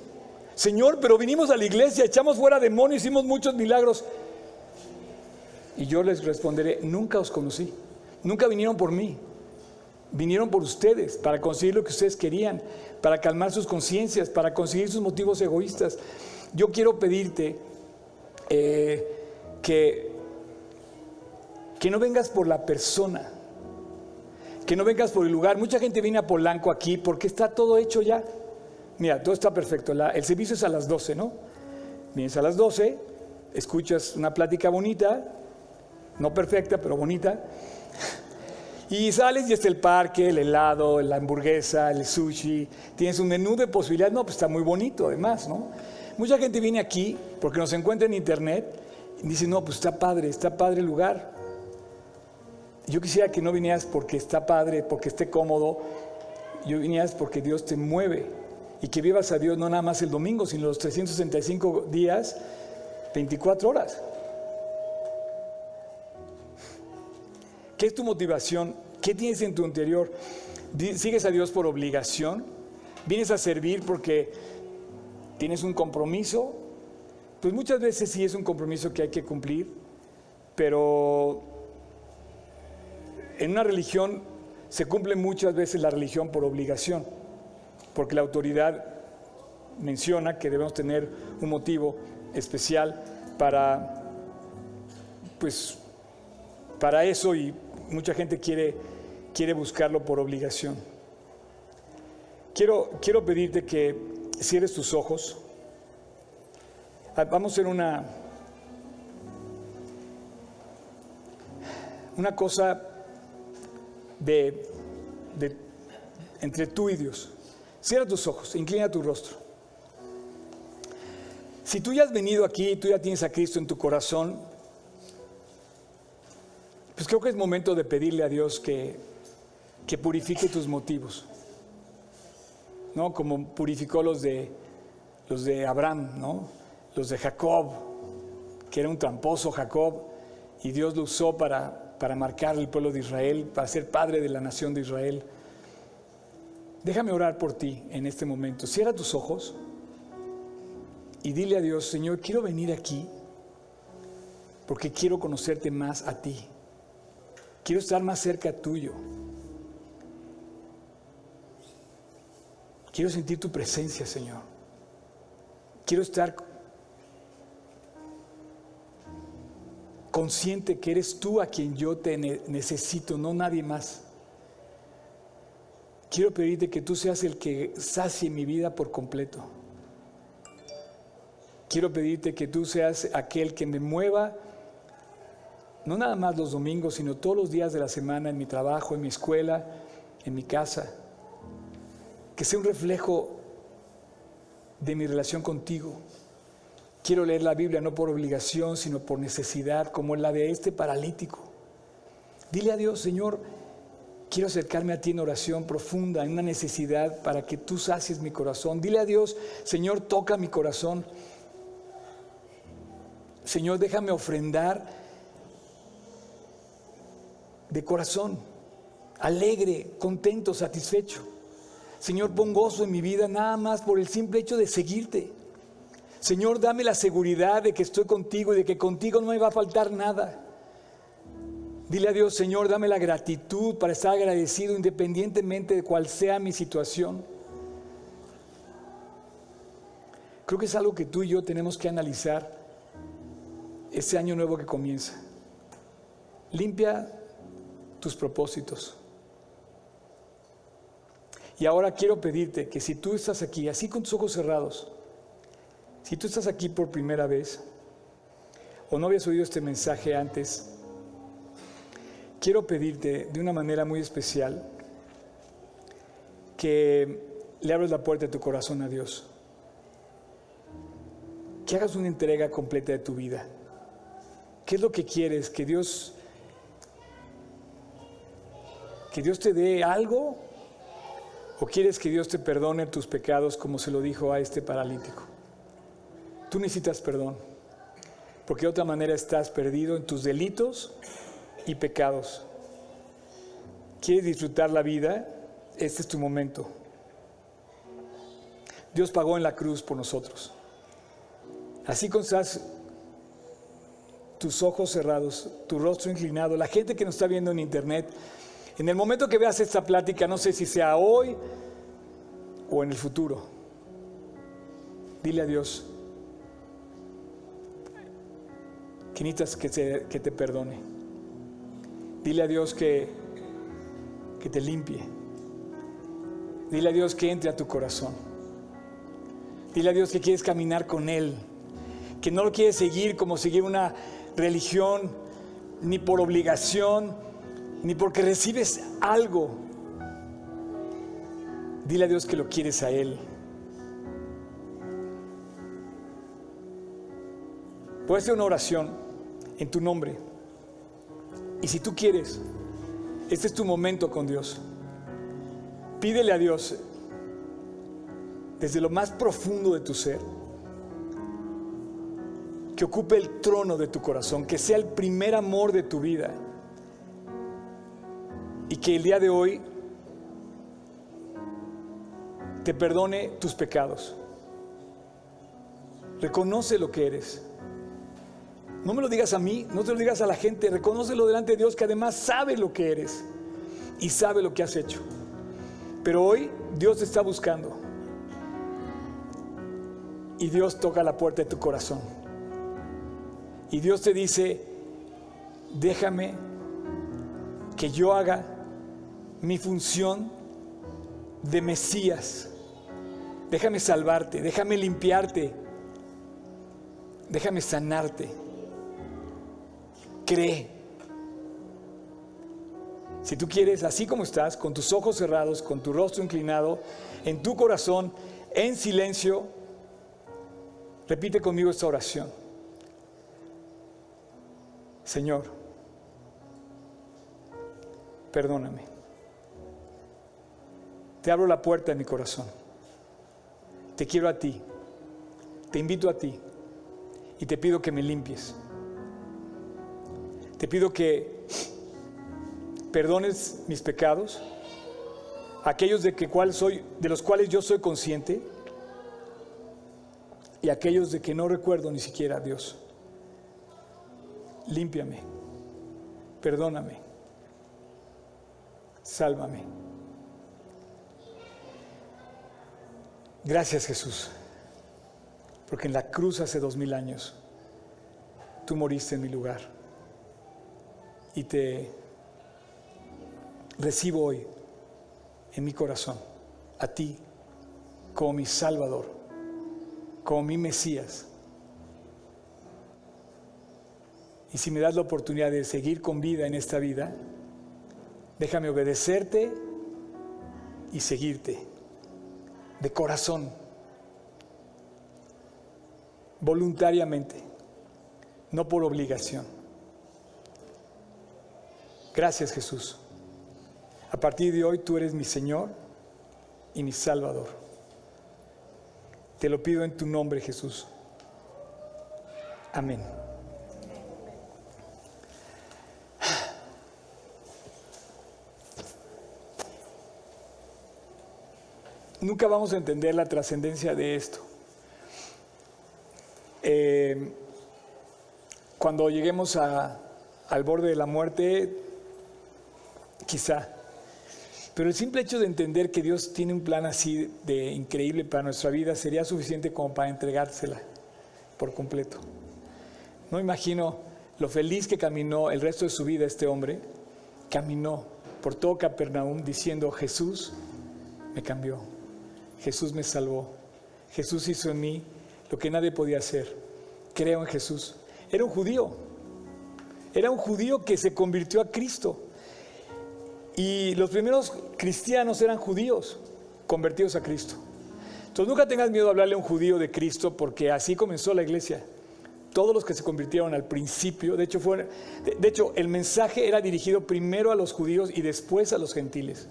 Señor, pero vinimos a la iglesia, echamos fuera demonios, hicimos muchos milagros. Y yo les responderé, nunca os conocí, nunca vinieron por mí, vinieron por ustedes para conseguir lo que ustedes querían, para calmar sus conciencias, para conseguir sus motivos egoístas. Yo quiero pedirte eh, que, que no vengas por la persona, que no vengas por el lugar. Mucha gente viene a Polanco aquí porque está todo hecho ya. Mira, todo está perfecto. el servicio es a las 12, ¿no? Vienes a las 12, escuchas una plática bonita, no perfecta, pero bonita. Y sales y está el parque, el helado, la hamburguesa, el sushi. Tienes un menú de posibilidades. No, pues está muy bonito además, ¿no? Mucha gente viene aquí porque nos encuentra en internet y dice, no, pues está padre, está padre el lugar. Yo quisiera que no vinieras porque está padre, porque esté cómodo. Yo vinieras porque Dios te mueve y que vivas a Dios no nada más el domingo, sino los 365 días, 24 horas. ¿Qué es tu motivación? ¿Qué tienes en tu interior? ¿Sigues a Dios por obligación? ¿Vienes a servir porque tienes un compromiso? Pues muchas veces sí es un compromiso que hay que cumplir, pero en una religión se cumple muchas veces la religión por obligación porque la autoridad menciona que debemos tener un motivo especial para, pues, para eso y mucha gente quiere, quiere buscarlo por obligación. Quiero, quiero pedirte que cierres tus ojos. Ah, vamos a hacer una, una cosa de, entre tú y Dios. Cierra tus ojos, inclina tu rostro. Si tú ya has venido aquí, tú ya tienes a Cristo en tu corazón, pues creo que es momento de pedirle a Dios que, que purifique tus motivos. ¿No? Como purificó los de los de Abraham, ¿no? Los de Jacob, que era un tramposo Jacob, y Dios lo usó para, para marcar el pueblo de Israel, para ser padre de la nación de Israel. Déjame orar por ti en este momento. Cierra tus ojos y dile a Dios, Señor, quiero venir aquí porque quiero conocerte más a ti. Quiero estar más cerca tuyo. Quiero sentir tu presencia, Señor. Quiero estar consciente que eres tú a quien yo te necesito, no nadie más. Quiero pedirte que tú seas el que sacie mi vida por completo. Quiero pedirte que tú seas aquel que me mueva, no nada más los domingos, sino todos los días de la semana, en mi trabajo, en mi escuela, en mi casa. Que sea un reflejo de mi relación contigo. Quiero leer la Biblia no por obligación, sino por necesidad, como la de este paralítico. Dile a Dios, Señor, Quiero acercarme a ti en oración profunda, en una necesidad para que tú sacies mi corazón. Dile a Dios, Señor, toca mi corazón. Señor, déjame ofrendar de corazón, alegre, contento, satisfecho. Señor, pon gozo en mi vida nada más por el simple hecho de seguirte. Señor, dame la seguridad de que estoy contigo y de que contigo no me va a faltar nada. Dile a Dios, Señor, dame la gratitud para estar agradecido independientemente de cuál sea mi situación. Creo que es algo que tú y yo tenemos que analizar ese año nuevo que comienza. Limpia tus propósitos. Y ahora quiero pedirte que si tú estás aquí, así con tus ojos cerrados, si tú estás aquí por primera vez o no habías oído este mensaje antes, quiero pedirte de una manera muy especial que le abras la puerta de tu corazón a Dios. Que hagas una entrega completa de tu vida. ¿Qué es lo que quieres? Que Dios que Dios te dé algo o quieres que Dios te perdone tus pecados como se lo dijo a este paralítico. Tú necesitas perdón, porque de otra manera estás perdido en tus delitos y pecados. ¿Quieres disfrutar la vida? Este es tu momento. Dios pagó en la cruz por nosotros. Así con tus ojos cerrados, tu rostro inclinado, la gente que nos está viendo en internet, en el momento que veas esta plática, no sé si sea hoy o en el futuro, dile a Dios que necesitas que, que te perdone. Dile a Dios que, que te limpie. Dile a Dios que entre a tu corazón. Dile a Dios que quieres caminar con Él, que no lo quieres seguir como seguir una religión, ni por obligación, ni porque recibes algo. Dile a Dios que lo quieres a Él. Puedes hacer una oración en tu nombre. Y si tú quieres, este es tu momento con Dios. Pídele a Dios desde lo más profundo de tu ser que ocupe el trono de tu corazón, que sea el primer amor de tu vida y que el día de hoy te perdone tus pecados. Reconoce lo que eres. No me lo digas a mí, no te lo digas a la gente, reconócelo delante de Dios que además sabe lo que eres y sabe lo que has hecho. Pero hoy Dios te está buscando y Dios toca la puerta de tu corazón. Y Dios te dice, déjame que yo haga mi función de Mesías. Déjame salvarte, déjame limpiarte, déjame sanarte. Cree. Si tú quieres, así como estás, con tus ojos cerrados, con tu rostro inclinado, en tu corazón, en silencio, repite conmigo esta oración. Señor, perdóname. Te abro la puerta de mi corazón. Te quiero a ti. Te invito a ti. Y te pido que me limpies. Te pido que perdones mis pecados, aquellos de, que soy, de los cuales yo soy consciente y aquellos de que no recuerdo ni siquiera a Dios. Límpiame, perdóname, sálvame. Gracias Jesús, porque en la cruz hace dos mil años tú moriste en mi lugar y te recibo hoy en mi corazón a ti como mi Salvador, como mi Mesías. Y si me das la oportunidad de seguir con vida en esta vida, déjame obedecerte y seguirte de corazón, voluntariamente, no por obligación. Gracias Jesús. A partir de hoy tú eres mi Señor y mi Salvador. Te lo pido en tu nombre Jesús. Amén. nunca vamos a entender la trascendencia de esto. Eh, cuando lleguemos a, al borde de la muerte, quizá. Pero el simple hecho de entender que Dios tiene un plan así de increíble para nuestra vida sería suficiente como para entregársela por completo. No imagino lo feliz que caminó el resto de su vida este hombre. Caminó por todo Capernaum diciendo, Jesús me cambió, Jesús me salvó, Jesús hizo en mí lo que nadie podía hacer. Creo en Jesús. Era un judío, era un judío que se convirtió a Cristo. Y los primeros cristianos eran judíos convertidos a Cristo. Entonces nunca tengas miedo de hablarle a un judío de Cristo porque así comenzó la iglesia. Todos los que se convirtieron al principio, de hecho, fue, de hecho el mensaje era dirigido primero a los judíos y después a los gentiles.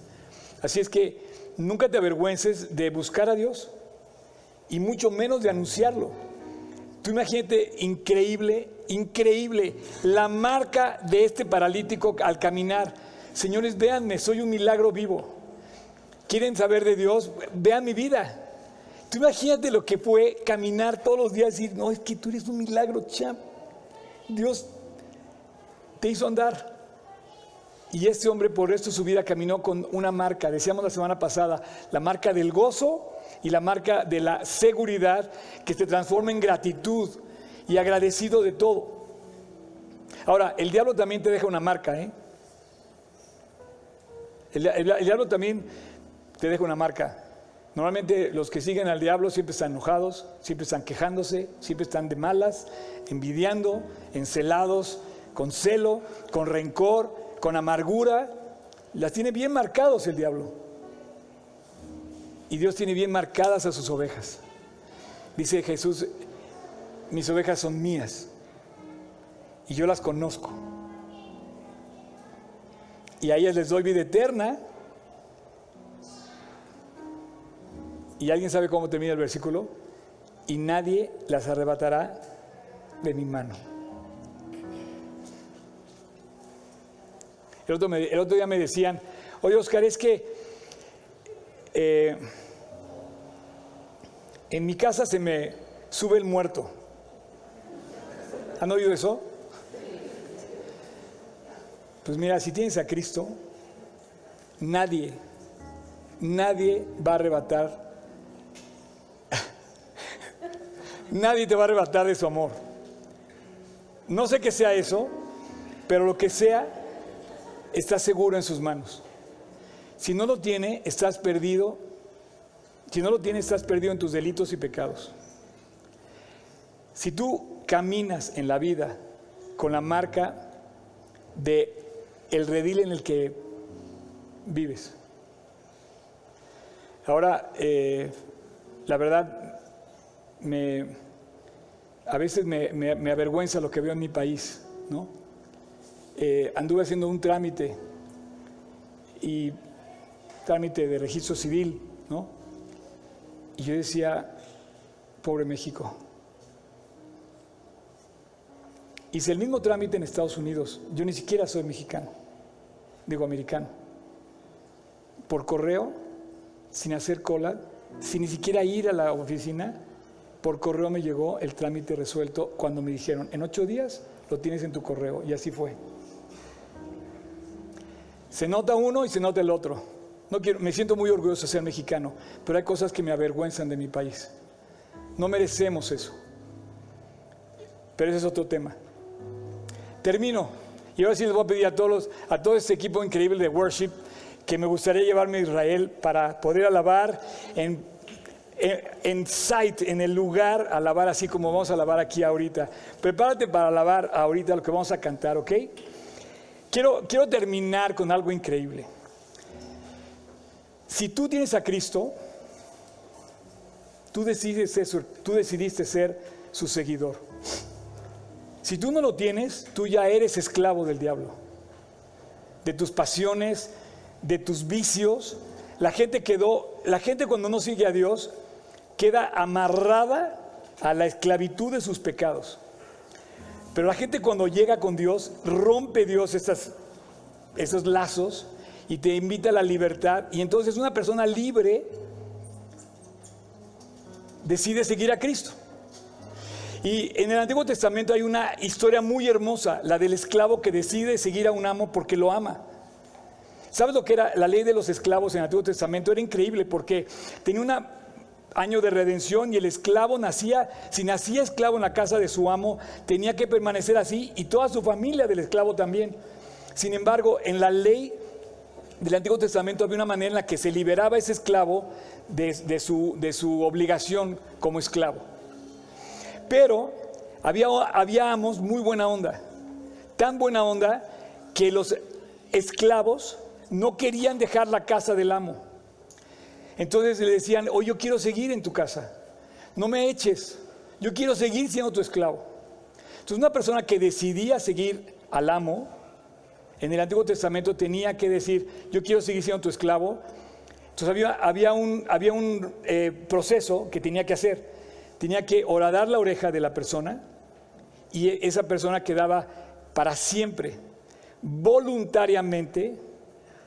Así es que nunca te avergüences de buscar a Dios y mucho menos de anunciarlo. Tú imagínate, increíble, increíble, la marca de este paralítico al caminar. Señores, véanme, soy un milagro vivo. ¿Quieren saber de Dios? Vean mi vida. Tú imagínate lo que fue caminar todos los días y decir, no, es que tú eres un milagro, champ. Dios te hizo andar. Y este hombre por el resto de su vida caminó con una marca, decíamos la semana pasada, la marca del gozo y la marca de la seguridad que se transforma en gratitud y agradecido de todo. Ahora, el diablo también te deja una marca, ¿eh? El, diablo también te deja una marca. Normalmente los que siguen al diablo siempre están enojados, siempre están quejándose, siempre están de malas, envidiando, encelados, con celo, con rencor, con amargura. Las tiene bien marcados el diablo. Y Dios tiene bien marcadas a sus ovejas. Dice Jesús, mis ovejas son mías y yo las conozco. Y a ellas les doy vida eterna. ¿Y alguien sabe cómo termina el versículo? Y nadie las arrebatará de mi mano. El otro, día me decían, oye Oscar, es que eh, en mi casa se me sube el muerto. ¿Han oído eso? Pues mira, si tienes a Cristo, nadie, nadie va a arrebatar, nadie te va a arrebatar de su amor. No sé qué sea eso, pero lo que sea, está seguro en sus manos. Si no lo tiene, estás perdido. Si no lo tienes, estás perdido en tus delitos y pecados. Si tú caminas en la vida con la marca de el redil en el que vives. Ahora, eh, la verdad, me, a veces me, avergüenza lo que veo en mi país, ¿no? Eh, anduve haciendo un trámite y trámite de registro civil, ¿no? Y yo decía, pobre México. Hice el mismo trámite en Estados Unidos. Yo ni siquiera soy mexicano, digo americano. Por correo, sin hacer cola, sin ni siquiera ir a la oficina, por correo me llegó el trámite resuelto cuando me dijeron, en ocho días lo tienes en tu correo. Y así fue. Se nota uno y se nota el otro. No quiero, me siento muy orgulloso de ser mexicano, pero hay cosas que me avergüenzan de mi país. No merecemos eso. Pero ese es otro tema. Termino. Y ahora sí les voy a pedir a todos a todo este equipo increíble de worship que me gustaría llevarme a Israel para poder alabar en, en, en sight, en el lugar, alabar así como vamos a alabar aquí ahorita. Prepárate para alabar ahorita lo que vamos a cantar, ¿ok? Quiero, quiero terminar con algo increíble. Si tú tienes a Cristo, tú, tú decidiste ser su seguidor. Si tú no lo tienes, tú ya eres esclavo del diablo, de tus pasiones, de tus vicios. La gente quedó, la gente cuando no sigue a Dios queda amarrada a la esclavitud de sus pecados. Pero la gente cuando llega con Dios rompe Dios esos lazos y te invita a la libertad. Y entonces una persona libre decide seguir a Cristo. Y en el Antiguo Testamento hay una historia muy hermosa, la del esclavo que decide seguir a un amo porque lo ama. ¿Sabes lo que era la ley de los esclavos en el Antiguo Testamento? Era increíble porque tenía un año de redención y el esclavo nacía, si nacía esclavo en la casa de su amo, tenía que permanecer así y toda su familia del esclavo también. Sin embargo, en la ley del Antiguo Testamento había una manera en la que se liberaba ese esclavo de, su, de su, obligación como esclavo. Pero había, había amos muy buena onda, tan buena onda que los esclavos no querían dejar la casa del amo. Entonces le decían, oh, yo quiero seguir en tu casa, no me eches, yo quiero seguir siendo tu esclavo. Entonces una persona que decidía seguir al amo, en el Antiguo Testamento tenía que decir, yo quiero seguir siendo tu esclavo. Entonces había, había un, había un eh, proceso que tenía que hacer. Tenía que horadar la oreja de la persona y esa persona quedaba para siempre, voluntariamente,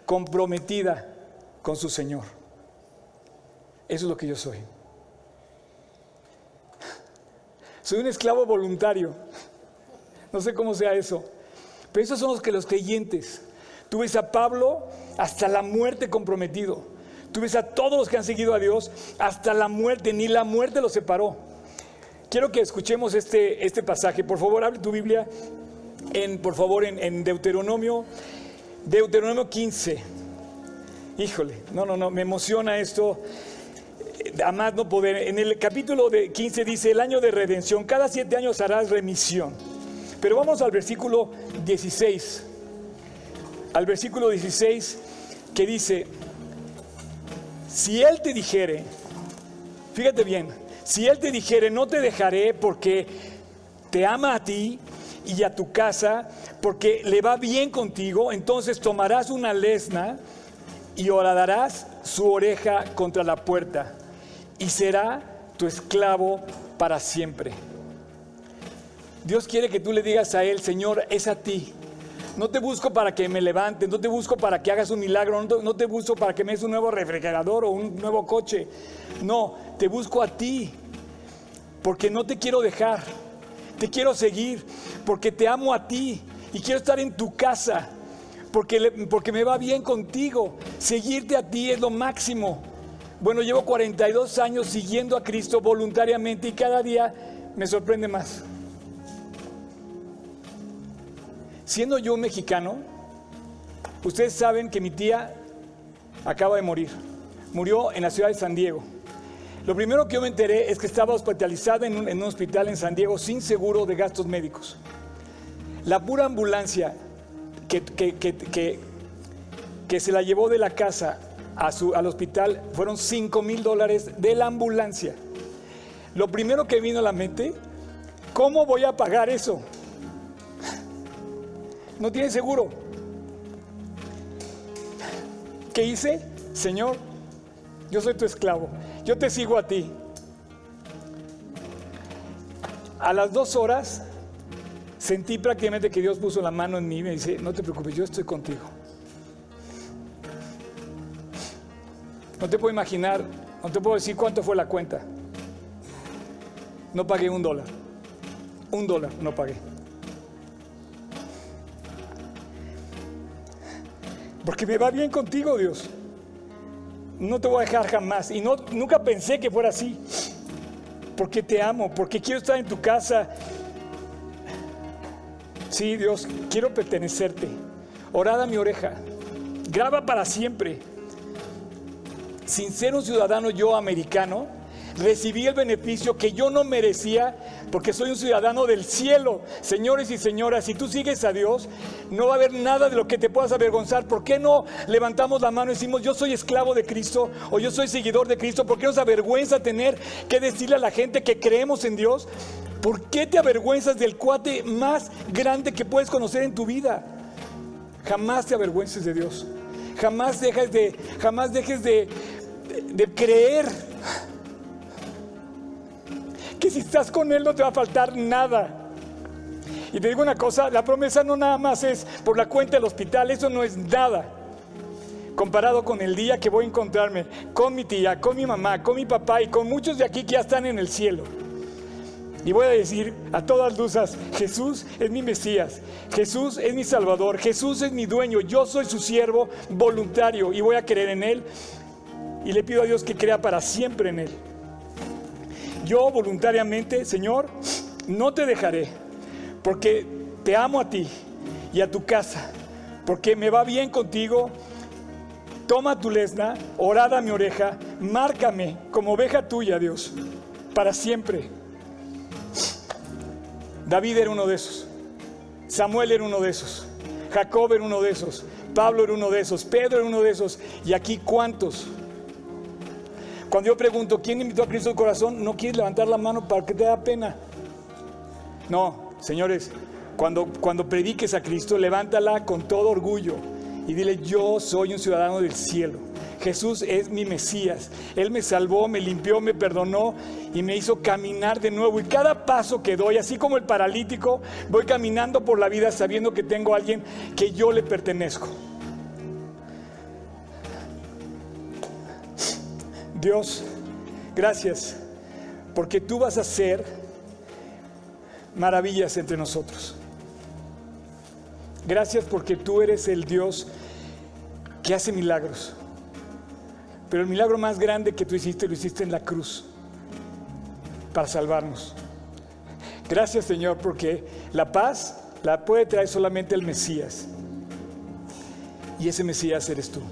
comprometida con su Señor. Eso es lo que yo soy. Soy un esclavo voluntario. No sé cómo sea eso. Pero esos son los que los creyentes. Tú ves a Pablo hasta la muerte comprometido. Tú ves a todos los que han seguido a Dios hasta la muerte, ni la muerte los separó. Quiero que escuchemos este, este pasaje. Por favor, abre tu Biblia, en, por favor, en, Deuteronomio, Deuteronomio 15. Híjole, no, no, no, me emociona esto. A más no poder. En el capítulo de 15 dice, el año de redención, cada siete años harás remisión. Pero vamos al versículo 16. Al versículo 16 que dice, si Él te dijere, fíjate bien, si Él te dijere, no te dejaré porque te ama a ti y a tu casa, porque le va bien contigo, entonces tomarás una lesna y horadarás su oreja contra la puerta y será tu esclavo para siempre. Dios quiere que tú le digas a Él, Señor, es a ti. No te busco para que me levantes, no te busco para que hagas un milagro, no te, busco para que me des un nuevo refrigerador o un nuevo coche. No, te busco a ti, porque no te quiero dejar. Te quiero seguir, porque te amo a ti y quiero estar en tu casa, porque, porque me va bien contigo. Seguirte a ti es lo máximo. Bueno, llevo 42 años siguiendo a Cristo voluntariamente y cada día me sorprende más. Siendo yo mexicano, ustedes saben que mi tía acaba de morir. Murió en la ciudad de San Diego. Lo primero que yo me enteré es que estaba hospitalizada en un, hospital en San Diego sin seguro de gastos médicos. La pura ambulancia que, que, se la llevó de la casa a su, al hospital fueron 5 mil dólares de la ambulancia. Lo primero que vino a la mente, ¿cómo voy a pagar eso? No tiene seguro. ¿Qué hice? Señor, yo soy tu esclavo, yo te sigo a ti. A las dos horas sentí prácticamente que Dios puso la mano en mí y me dice, no te preocupes, yo estoy contigo. No te puedo imaginar, no te puedo decir cuánto fue la cuenta. No pagué un dólar. Un dólar no pagué. Porque me va bien contigo, Dios. No te voy a dejar jamás. Y no, nunca pensé que fuera así. Porque te amo, porque quiero estar en tu casa. Sí, Dios, quiero pertenecerte. Orada mi oreja. Graba para siempre. Sin ser un ciudadano yo americano, recibí el beneficio que yo no merecía porque soy un ciudadano del cielo. Señores y señoras, si tú sigues a Dios, no va a haber nada de lo que te puedas avergonzar. ¿Por qué no levantamos la mano y decimos, yo soy esclavo de Cristo o yo soy seguidor de Cristo? ¿Por qué nos avergüenza tener que decirle a la gente que creemos en Dios? ¿Por qué te avergüenzas del cuate más grande que puedes conocer en tu vida? Jamás te avergüences de Dios. Jamás dejes de, jamás dejes de, de creer si estás con Él no te va a faltar nada. Y te digo una cosa, la promesa no nada más es por la cuenta del hospital, eso no es nada. Comparado con el día que voy a encontrarme con mi tía, con mi mamá, con mi papá y con muchos de aquí que ya están en el cielo. Y voy a decir a todas luces, Jesús es mi Mesías, Jesús es mi Salvador, Jesús es mi dueño, yo soy su siervo voluntario y voy a creer en Él. Y le pido a Dios que crea para siempre en Él. Yo voluntariamente, Señor, no te dejaré, porque te amo a ti y a tu casa, porque me va bien contigo. Toma tu lesna, orada mi oreja, márcame como oveja tuya, Dios, para siempre. David era uno de esos. Samuel era uno de esos. Jacob era uno de esos. Pablo era uno de esos. Pedro era uno de esos. Y aquí cuántos. Cuando yo pregunto, ¿quién invitó a Cristo al corazón? No quieres levantar la mano para que te da pena. No, señores, cuando, cuando prediques a Cristo, levántala con todo orgullo y dile, yo soy un ciudadano del cielo. Jesús es mi Mesías. Él me salvó, me limpió, me perdonó y me hizo caminar de nuevo. Y cada paso que doy, así como el paralítico, voy caminando por la vida sabiendo que tengo a alguien que yo le pertenezco. Dios, gracias, porque tú vas a hacer maravillas entre nosotros. Gracias porque tú eres el Dios que hace milagros. Pero el milagro más grande que tú hiciste lo hiciste en la cruz para salvarnos. Gracias Señor porque la paz la puede traer solamente el Mesías. Y ese Mesías eres tú.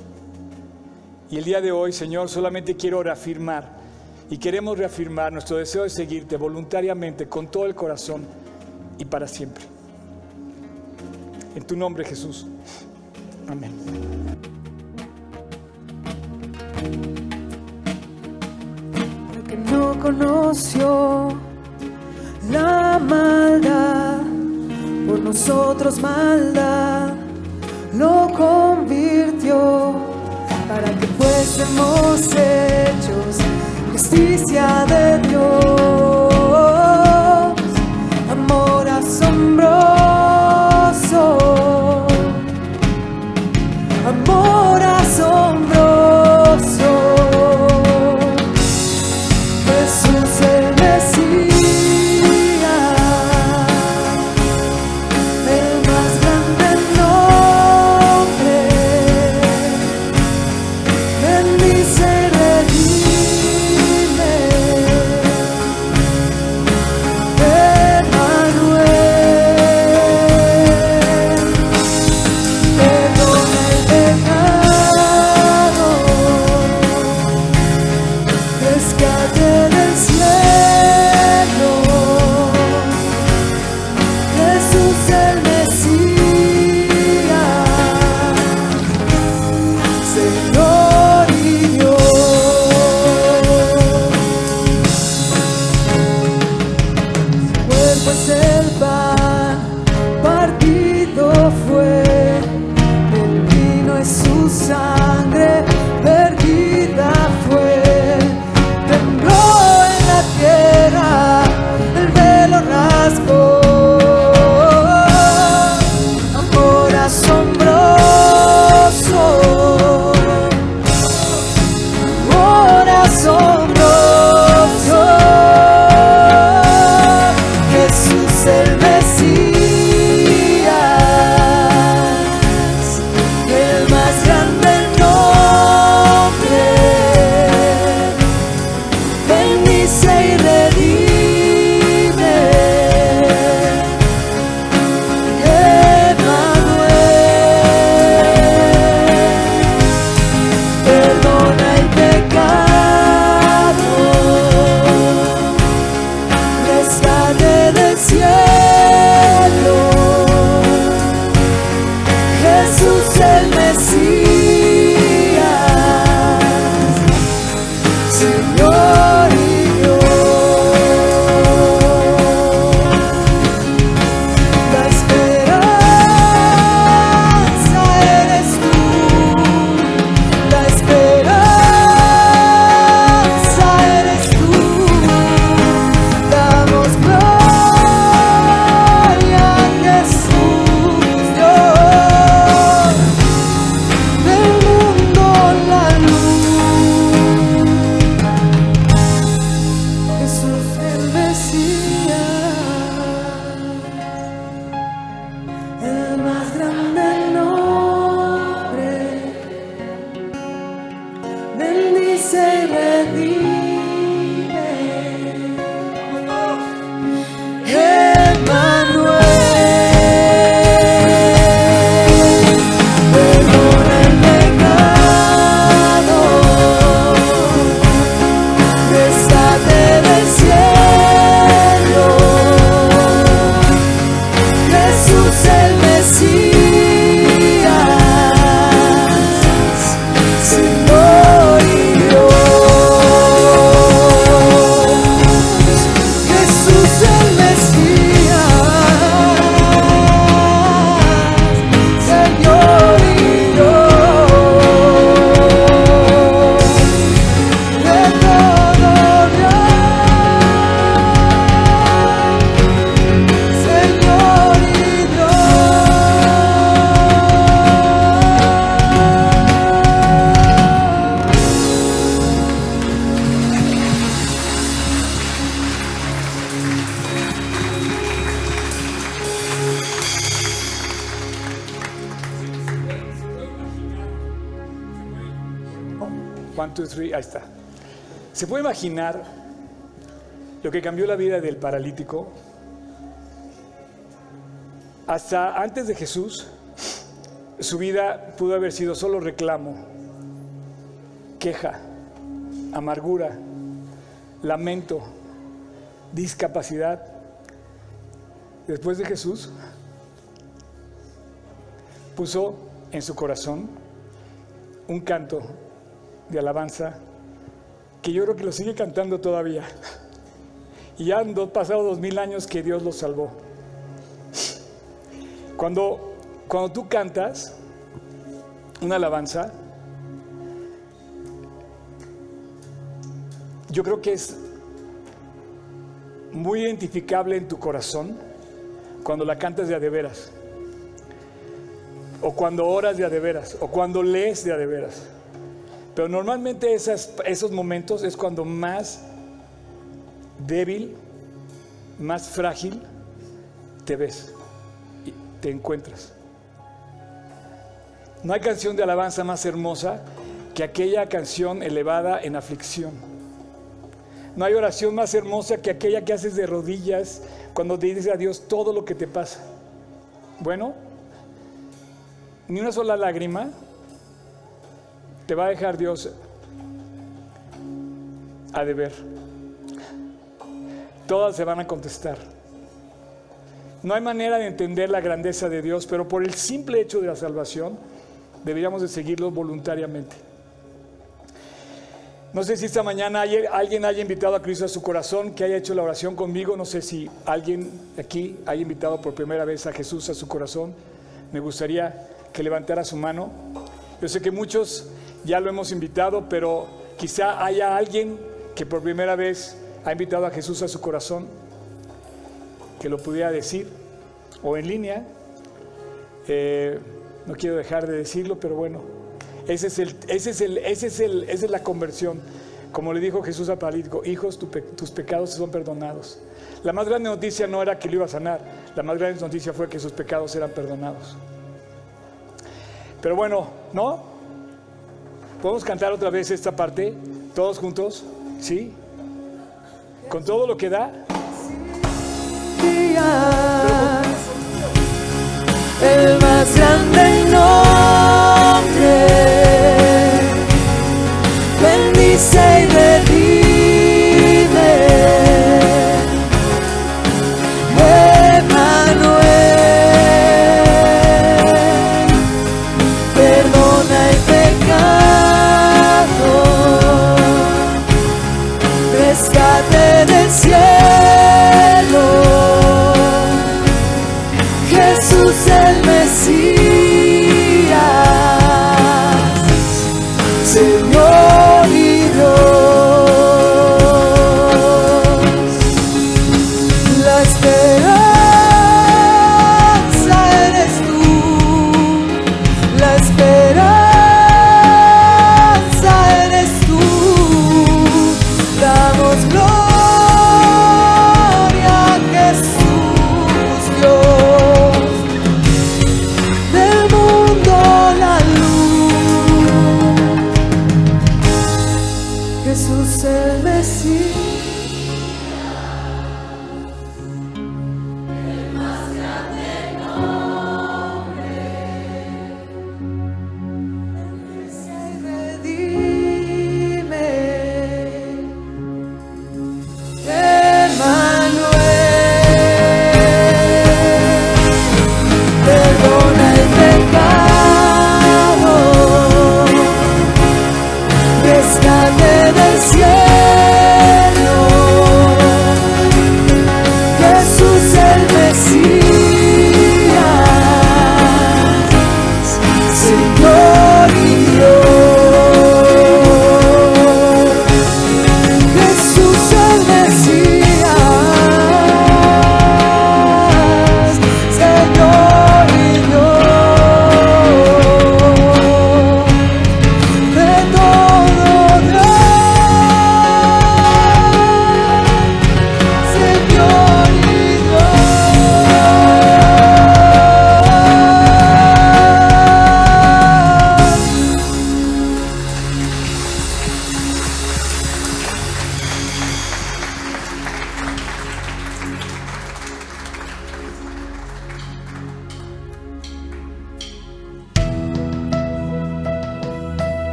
Y el día de hoy, Señor, solamente quiero reafirmar y queremos reafirmar nuestro deseo de seguirte voluntariamente, con todo el corazón y para siempre. En tu nombre, Jesús. Amén. que no conoció la maldad, por nosotros maldad, lo convirtió para que fuésemos hechos justicia de Dios, amor asombroso, believe. Imaginar lo que cambió la vida del paralítico? Hasta antes de Jesús, su vida pudo haber sido solo reclamo, queja, amargura, lamento, discapacidad. Después de Jesús, puso en su corazón un canto de alabanza que yo creo que lo sigue cantando todavía. Y han do- pasado dos mil años que Dios lo salvó. Cuando, cuando tú cantas una alabanza, yo creo que es muy identificable en tu corazón cuando la cantas de a de veras, o cuando oras de a de veras, o cuando lees de a de veras. Pero normalmente esos momentos es cuando más débil, más frágil te ves y te encuentras. No hay canción de alabanza más hermosa que aquella canción elevada en aflicción. No hay oración más hermosa que aquella que haces de rodillas cuando te dices a Dios todo lo que te pasa. Bueno, ni una sola lágrima te va a dejar Dios a deber. Todas se van a contestar. No hay manera de entender la grandeza de Dios, pero por el simple hecho de la salvación deberíamos de seguirlo voluntariamente. No sé si esta mañana alguien haya invitado a Cristo a su corazón, que haya hecho la oración conmigo. No sé si alguien aquí haya invitado por primera vez a Jesús a su corazón. Me gustaría que levantara su mano. Yo sé que muchos ya lo hemos invitado, pero quizá haya alguien que por primera vez ha invitado a Jesús a su corazón, que lo pudiera decir, o en línea. Eh, no quiero dejar de decirlo, pero bueno, ese es el, ese es el, ese es el, esa es la conversión. Como le dijo Jesús al paralítico, hijos, tus pecados son perdonados. La más grande noticia no era que lo iba a sanar, la más grande noticia fue que sus pecados eran perdonados. Pero bueno, ¿no? ¿Podemos cantar otra vez esta parte? ¿Todos juntos? ¿Sí? ¿Con todo lo que da? el más grande nombre, bendice y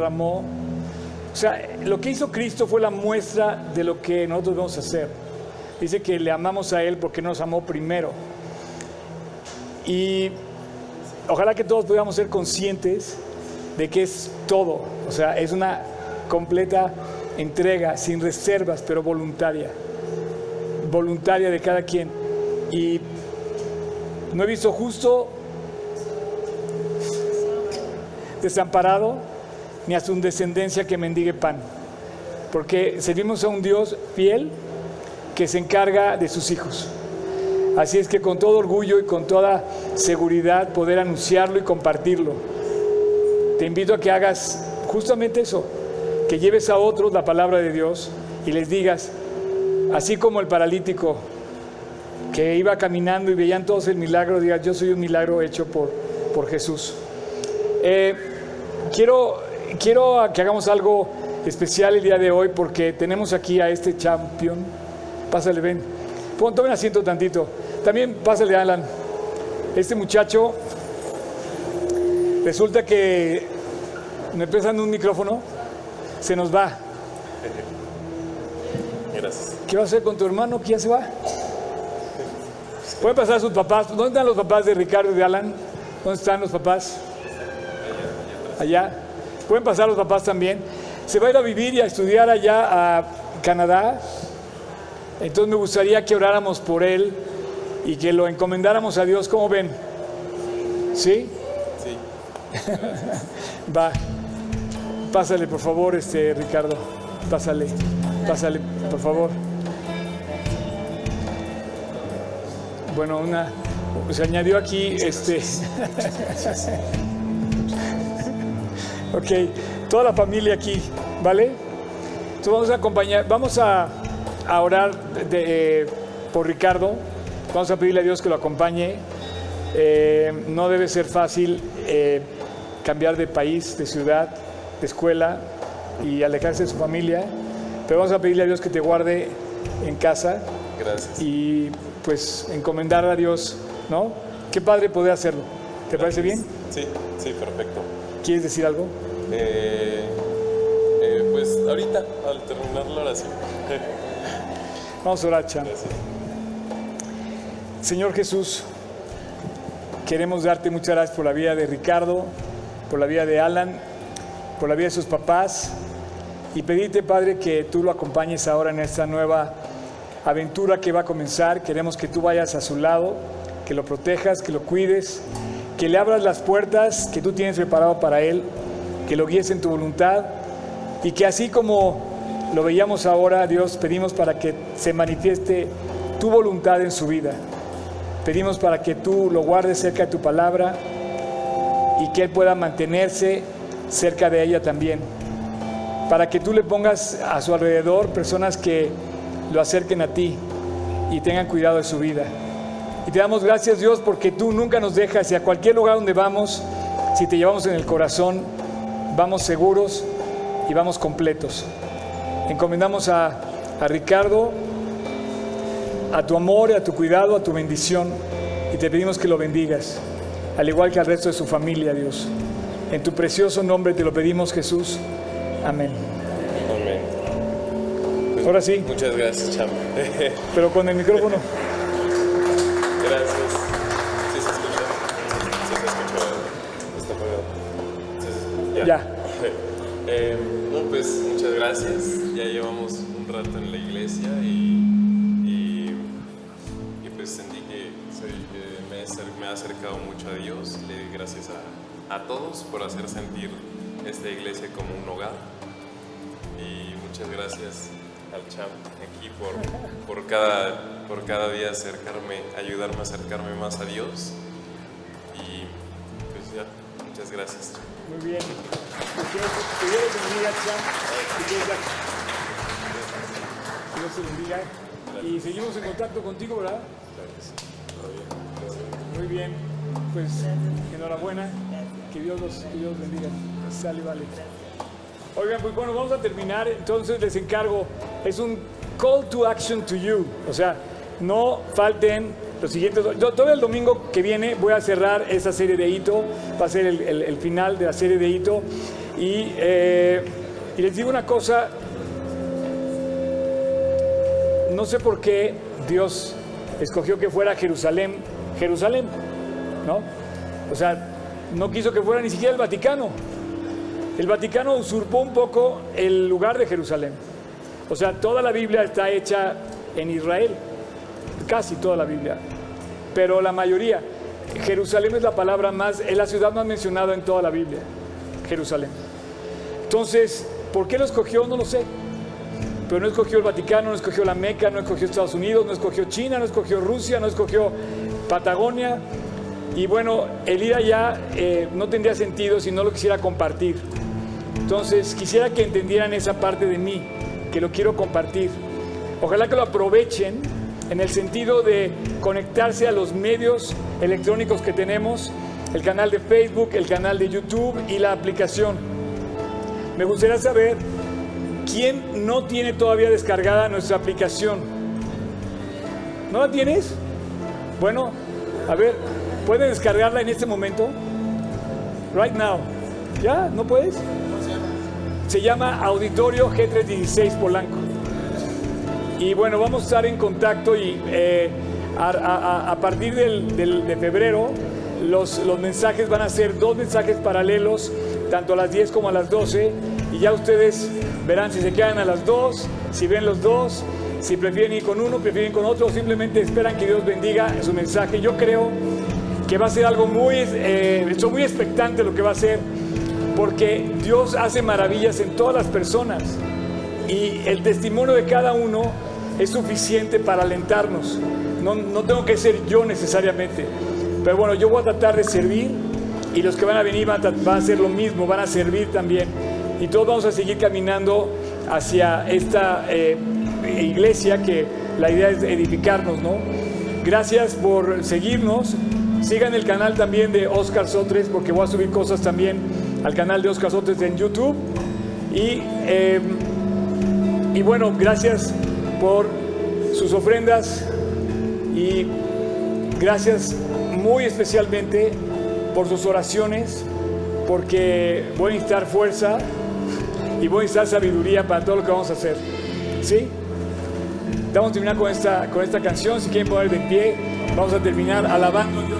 derramó. O sea, lo que hizo Cristo fue la muestra de lo que nosotros vamos a hacer. Dice que le amamos a Él porque nos amó primero. Y ojalá que todos podamos ser conscientes de que es todo. O sea, es una completa entrega, sin reservas, pero voluntaria. Voluntaria de cada quien. Y no he visto justo desamparado, ni a su descendencia que mendigue pan. Porque servimos a un Dios fiel que se encarga de sus hijos. Así es que con todo orgullo y con toda seguridad poder anunciarlo y compartirlo. Te invito a que hagas justamente eso, que lleves a otros la palabra de Dios y les digas, así como el paralítico que iba caminando y veían todos el milagro, digas, yo soy un milagro hecho por, por Jesús. Eh, quiero, quiero que hagamos algo especial el día de hoy porque tenemos aquí a este champion. Pásale, ven. Pon, tomen asiento tantito. También pásale, Alan. Este muchacho, resulta que me pesan un micrófono, se nos va. Gracias. ¿Qué va a hacer con tu hermano que ya se va? Pueden pasar sus papás. ¿Dónde están los papás de Ricardo y de Alan? ¿Dónde están los papás? Allá. Pueden pasar los papás también. Se va a ir a vivir y a estudiar allá a Canadá. Entonces me gustaría que oráramos por él y que lo encomendáramos a Dios. ¿Cómo ven? ¿Sí? Sí. Va. Pásale, por favor, este Ricardo. Pásale. Pásale, por favor. Bueno, una se añadió aquí este Ok, toda la familia aquí, ¿vale? Entonces vamos a acompañar, vamos a, a orar de- eh, por Ricardo, vamos a pedirle a Dios que lo acompañe. Eh, no debe ser fácil eh, cambiar de país, de ciudad, de escuela y alejarse de su familia, pero vamos a pedirle a Dios que te guarde en casa Gracias. y pues encomendar a Dios, ¿no? Qué padre poder hacerlo. ¿Te parece bien? Sí, sí, perfecto. ¿Quieres decir algo? Eh, eh, pues ahorita, al terminar la oración. Vamos a orar, Chan. Gracias. Señor Jesús, queremos darte muchas gracias por la vida de Ricardo, por la vida de Alan, por la vida de sus papás y pedirte, Padre, que tú lo acompañes ahora en esta nueva aventura que va a comenzar. Queremos que tú vayas a su lado, que lo protejas, que lo cuides, que le abras las puertas que tú tienes preparado para él, que lo guíes en tu voluntad y que así como lo veíamos ahora, Dios, pedimos para que se manifieste tu voluntad en su vida. Pedimos para que tú lo guardes cerca de tu palabra y que él pueda mantenerse cerca de ella también. Para que tú le pongas a su alrededor personas que lo acerquen a ti y tengan cuidado de su vida. Y te damos gracias Dios porque tú nunca nos dejas y a cualquier lugar donde vamos, si te llevamos en el corazón, vamos seguros y vamos completos. Encomendamos a, a Ricardo, a tu amor, a tu cuidado, a tu bendición y te pedimos que lo bendigas, al igual que al resto de su familia, Dios. En tu precioso nombre te lo pedimos, Jesús. Amén. Amén. Pues, Ahora sí. Muchas gracias, Cham. Pero con el micrófono. Escucha. Ya. Eh, no, pues muchas gracias. Ya llevamos un rato en la iglesia y, y, y pues sentí que soy, eh, me, he acer- me ha acercado mucho a Dios. Le doy gracias a, a todos por hacer sentir esta iglesia como un hogar. Y muchas gracias al champ aquí por, por, cada, por cada día acercarme, ayudarme a acercarme más a Dios. Y pues ya, muchas gracias. Muy bien. Que Dios que Dios les bendiga. Que Dios que Dios te bendiga. Y seguimos en contacto contigo, ¿verdad? Muy bien. Pues enhorabuena. Que Dios los, que Dios los bendiga. Sale, vale. Oigan, pues bueno, vamos a terminar. Entonces les encargo. Es un call to action to you. O sea, no falten los siguientes. Todo el domingo que viene voy a cerrar esa serie de hito. Va a ser el final de la serie de hito. Y, eh, y les digo una cosa. No sé por qué Dios escogió que fuera Jerusalén, Jerusalén, ¿no? O sea, no quiso que fuera ni siquiera el Vaticano. El Vaticano usurpó un poco el lugar de Jerusalén. O sea, toda la Biblia está hecha en Israel, casi toda la Biblia, pero la mayoría. Jerusalén es la palabra más, es la ciudad más mencionada en toda la Biblia, Jerusalén. Entonces, ¿por qué lo escogió? No lo sé. Pero no escogió el Vaticano, no escogió la Meca, no escogió Estados Unidos, no escogió China, no escogió Rusia, no escogió Patagonia. Y bueno, el ir allá eh, no tendría sentido si no lo quisiera compartir. Entonces, quisiera que entendieran esa parte de mí, que lo quiero compartir. Ojalá que lo aprovechen en el sentido de conectarse a los medios electrónicos que tenemos, el canal de Facebook, el canal de YouTube y la aplicación. Me gustaría saber quién no tiene todavía descargada nuestra aplicación. ¿No la tienes? Bueno, a ver, ¿pueden descargarla en este momento? Right now. ¿Ya? ¿No puedes? Se llama Auditorio G316 Polanco. Y bueno, vamos a estar en contacto y eh, a, partir del- del- de febrero los, los mensajes van a ser dos mensajes paralelos, tanto a las 10 como a las 12. Y ya ustedes verán si se quedan a las 2, si ven los dos, si prefieren ir con uno, prefieren con otro, o simplemente esperan que Dios bendiga su mensaje. Yo creo que va a ser algo muy, eh, estoy muy expectante lo que va a ser, porque Dios hace maravillas en todas las personas y el testimonio de cada uno es suficiente para alentarnos. No, no tengo que ser yo necesariamente, pero bueno, yo voy a tratar de servir y los que van a venir van a, van hacer lo mismo, van a servir también y todos vamos a seguir caminando hacia esta eh, iglesia que la idea es edificarnos, ¿no? Gracias por seguirnos. Sigan el canal también de Oscar Sotres porque voy a subir cosas también al canal de Oscar Sotres en YouTube. Y, eh, y bueno, gracias por sus ofrendas y gracias muy especialmente por sus oraciones porque voy a necesitar fuerza y voy a necesitar sabiduría para todo lo que vamos a hacer. ¿Sí? Vamos a terminar con esta, con esta canción. Si quieren poner de pie, vamos a terminar alabando